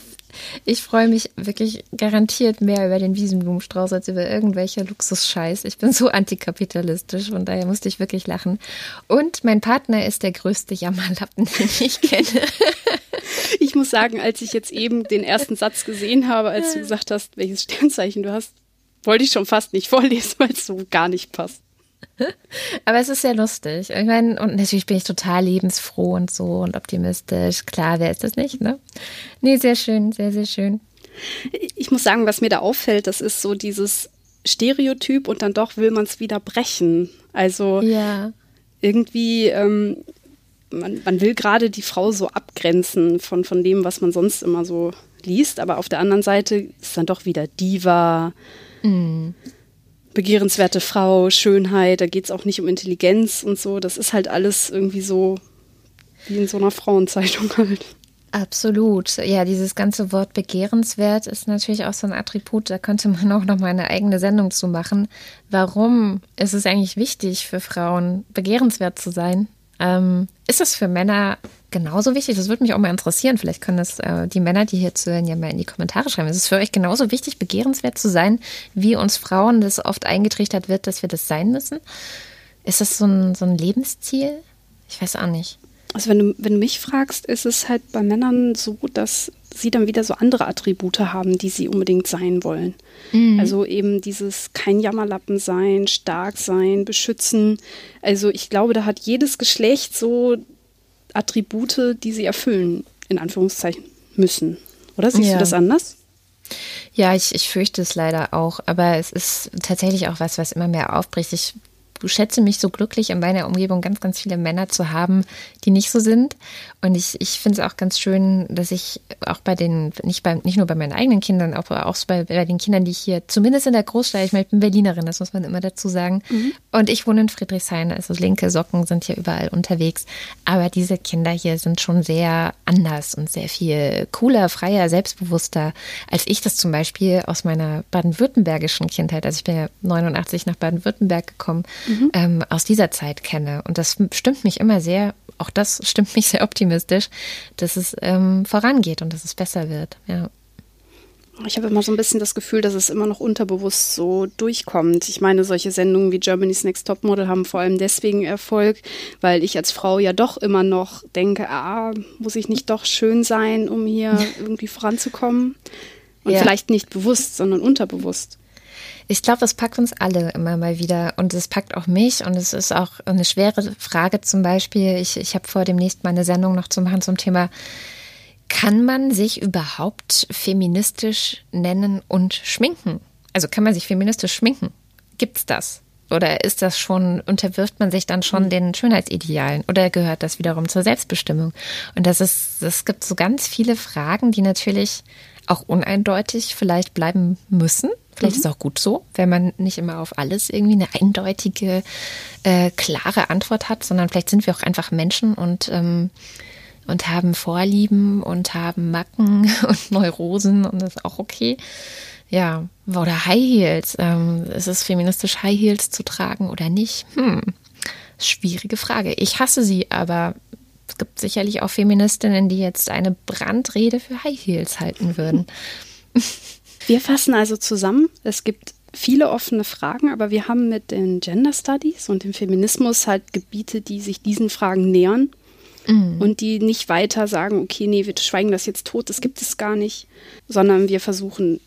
ich freue mich wirklich garantiert mehr über den Wiesenblumenstrauß als über irgendwelche Luxusscheiß. Ich bin so antikapitalistisch, von daher musste ich wirklich lachen. Und mein Partner ist der größte Jammerlappen, den ich kenne. Ich muss sagen, als ich jetzt eben den ersten Satz gesehen habe, als du gesagt hast, welches Sternzeichen du hast, wollte ich schon fast nicht vorlesen, weil es so gar nicht passt. Aber es ist sehr lustig. Ich meine, und natürlich bin ich total lebensfroh und so und optimistisch. Klar, wer ist das nicht, ne? Nee, sehr schön, sehr, sehr schön. Ich muss sagen, was mir da auffällt, das ist so dieses Stereotyp und dann doch will man es wieder brechen. Also Ja. irgendwie, ähm, man, man will gerade die Frau so abgrenzen von, von dem, was man sonst immer so liest, aber auf der anderen Seite ist dann doch wieder Diva, begehrenswerte Frau, Schönheit, da geht es auch nicht um Intelligenz und so. Das ist halt alles irgendwie so wie in so einer Frauenzeitung halt. Absolut. Ja, dieses ganze Wort begehrenswert ist natürlich auch so ein Attribut, da könnte man auch noch mal eine eigene Sendung zu machen. Warum ist es eigentlich wichtig für Frauen, begehrenswert zu sein? Ähm, ist das für Männer genauso wichtig? Das würde mich auch mal interessieren. Vielleicht können das äh, die Männer, die hier zuhören, ja mal in die Kommentare schreiben. Ist es für euch genauso wichtig, begehrenswert zu sein, wie uns Frauen das oft eingetrichtert wird, dass wir das sein müssen? Ist das so ein, so ein Lebensziel? Ich weiß auch nicht. Also wenn du, wenn du mich fragst, ist es halt bei Männern so, dass sie dann wieder so andere Attribute haben, die sie unbedingt sein wollen. Also eben dieses kein Jammerlappen sein, stark sein, beschützen. Also ich glaube, da hat jedes Geschlecht so Attribute, die sie erfüllen, in Anführungszeichen müssen. Oder siehst Ja. du das anders? Ja, ich, ich fürchte es leider auch, aber es ist tatsächlich auch was, was immer mehr aufbricht. Ich schätze mich so glücklich, in meiner Umgebung ganz, ganz viele Männer zu haben, die nicht so sind. Und ich, ich finde es auch ganz schön, dass ich auch bei den, nicht, bei, nicht nur bei meinen eigenen Kindern, aber auch so bei, bei den Kindern, die ich hier, zumindest in der Großstadt, ich meine, ich bin Berlinerin, das muss man immer dazu sagen. Und ich wohne in Friedrichshain, also linke Socken sind hier überall unterwegs. Aber diese Kinder hier sind schon sehr anders und sehr viel cooler, freier, selbstbewusster, als ich das zum Beispiel aus meiner baden-württembergischen Kindheit, also ich bin ja 89 nach Baden-Württemberg gekommen, ähm, aus dieser Zeit kenne. Und das stimmt mich immer sehr, auch das stimmt mich sehr optimistisch, dass es ähm, vorangeht und dass es besser wird. Ja. Ich habe immer so ein bisschen das Gefühl, dass es immer noch unterbewusst so durchkommt. Ich meine, solche Sendungen wie Germany's Next Topmodel haben vor allem deswegen Erfolg, weil ich als Frau ja doch immer noch denke, ah, muss ich nicht doch schön sein, um hier irgendwie voranzukommen? Und Ja. vielleicht nicht bewusst, sondern unterbewusst. Ich glaube, das packt uns alle immer mal wieder und es packt auch mich und es ist auch eine schwere Frage zum Beispiel. Ich, ich habe vor, demnächst mal eine Sendung noch zu machen zum Thema, kann man sich überhaupt feministisch nennen und schminken? Also kann man sich feministisch schminken? Gibt's das? Oder ist das schon, unterwirft man sich dann schon mhm. den Schönheitsidealen? Oder gehört das wiederum zur Selbstbestimmung? Und das ist, es gibt so ganz viele Fragen, die natürlich auch uneindeutig vielleicht bleiben müssen. Vielleicht mhm. ist es auch gut so, wenn man nicht immer auf alles irgendwie eine eindeutige, äh, klare Antwort hat, sondern vielleicht sind wir auch einfach Menschen und, ähm, und haben Vorlieben und haben Macken und Neurosen und das ist auch okay. Ja, oder High Heels. Ähm, ist es feministisch, High Heels zu tragen oder nicht? Hm, schwierige Frage. Ich hasse sie, aber es gibt sicherlich auch Feministinnen, die jetzt eine Brandrede für High Heels halten würden. Wir fassen also zusammen. Es gibt viele offene Fragen, aber wir haben mit den Gender Studies und dem Feminismus halt Gebiete, die sich diesen Fragen nähern mhm. und die nicht weiter sagen, okay, nee, wir schweigen das jetzt tot, das gibt es gar nicht, sondern wir versuchen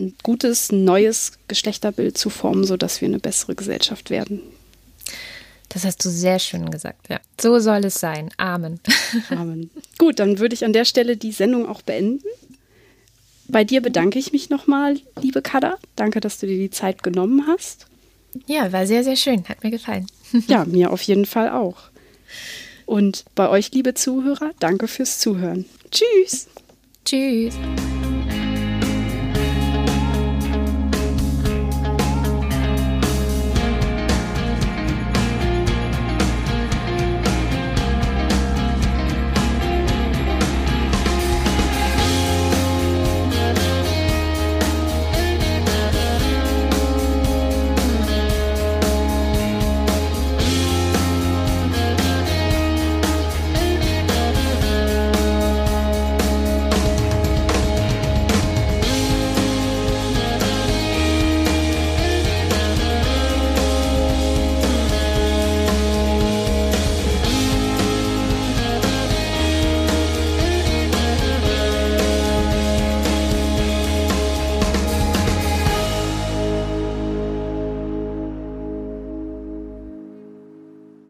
ein gutes, neues Geschlechterbild zu formen, sodass wir eine bessere Gesellschaft werden. Das hast du sehr schön gesagt, ja. So soll es sein. Amen. Amen. Gut, dann würde ich an der Stelle die Sendung auch beenden. Bei dir bedanke ich mich nochmal, liebe Kada. Danke, dass du dir die Zeit genommen hast. Ja, war sehr, sehr schön. Hat mir gefallen. Ja, mir auf jeden Fall auch. Und bei euch, liebe Zuhörer, danke fürs Zuhören. Tschüss. Tschüss.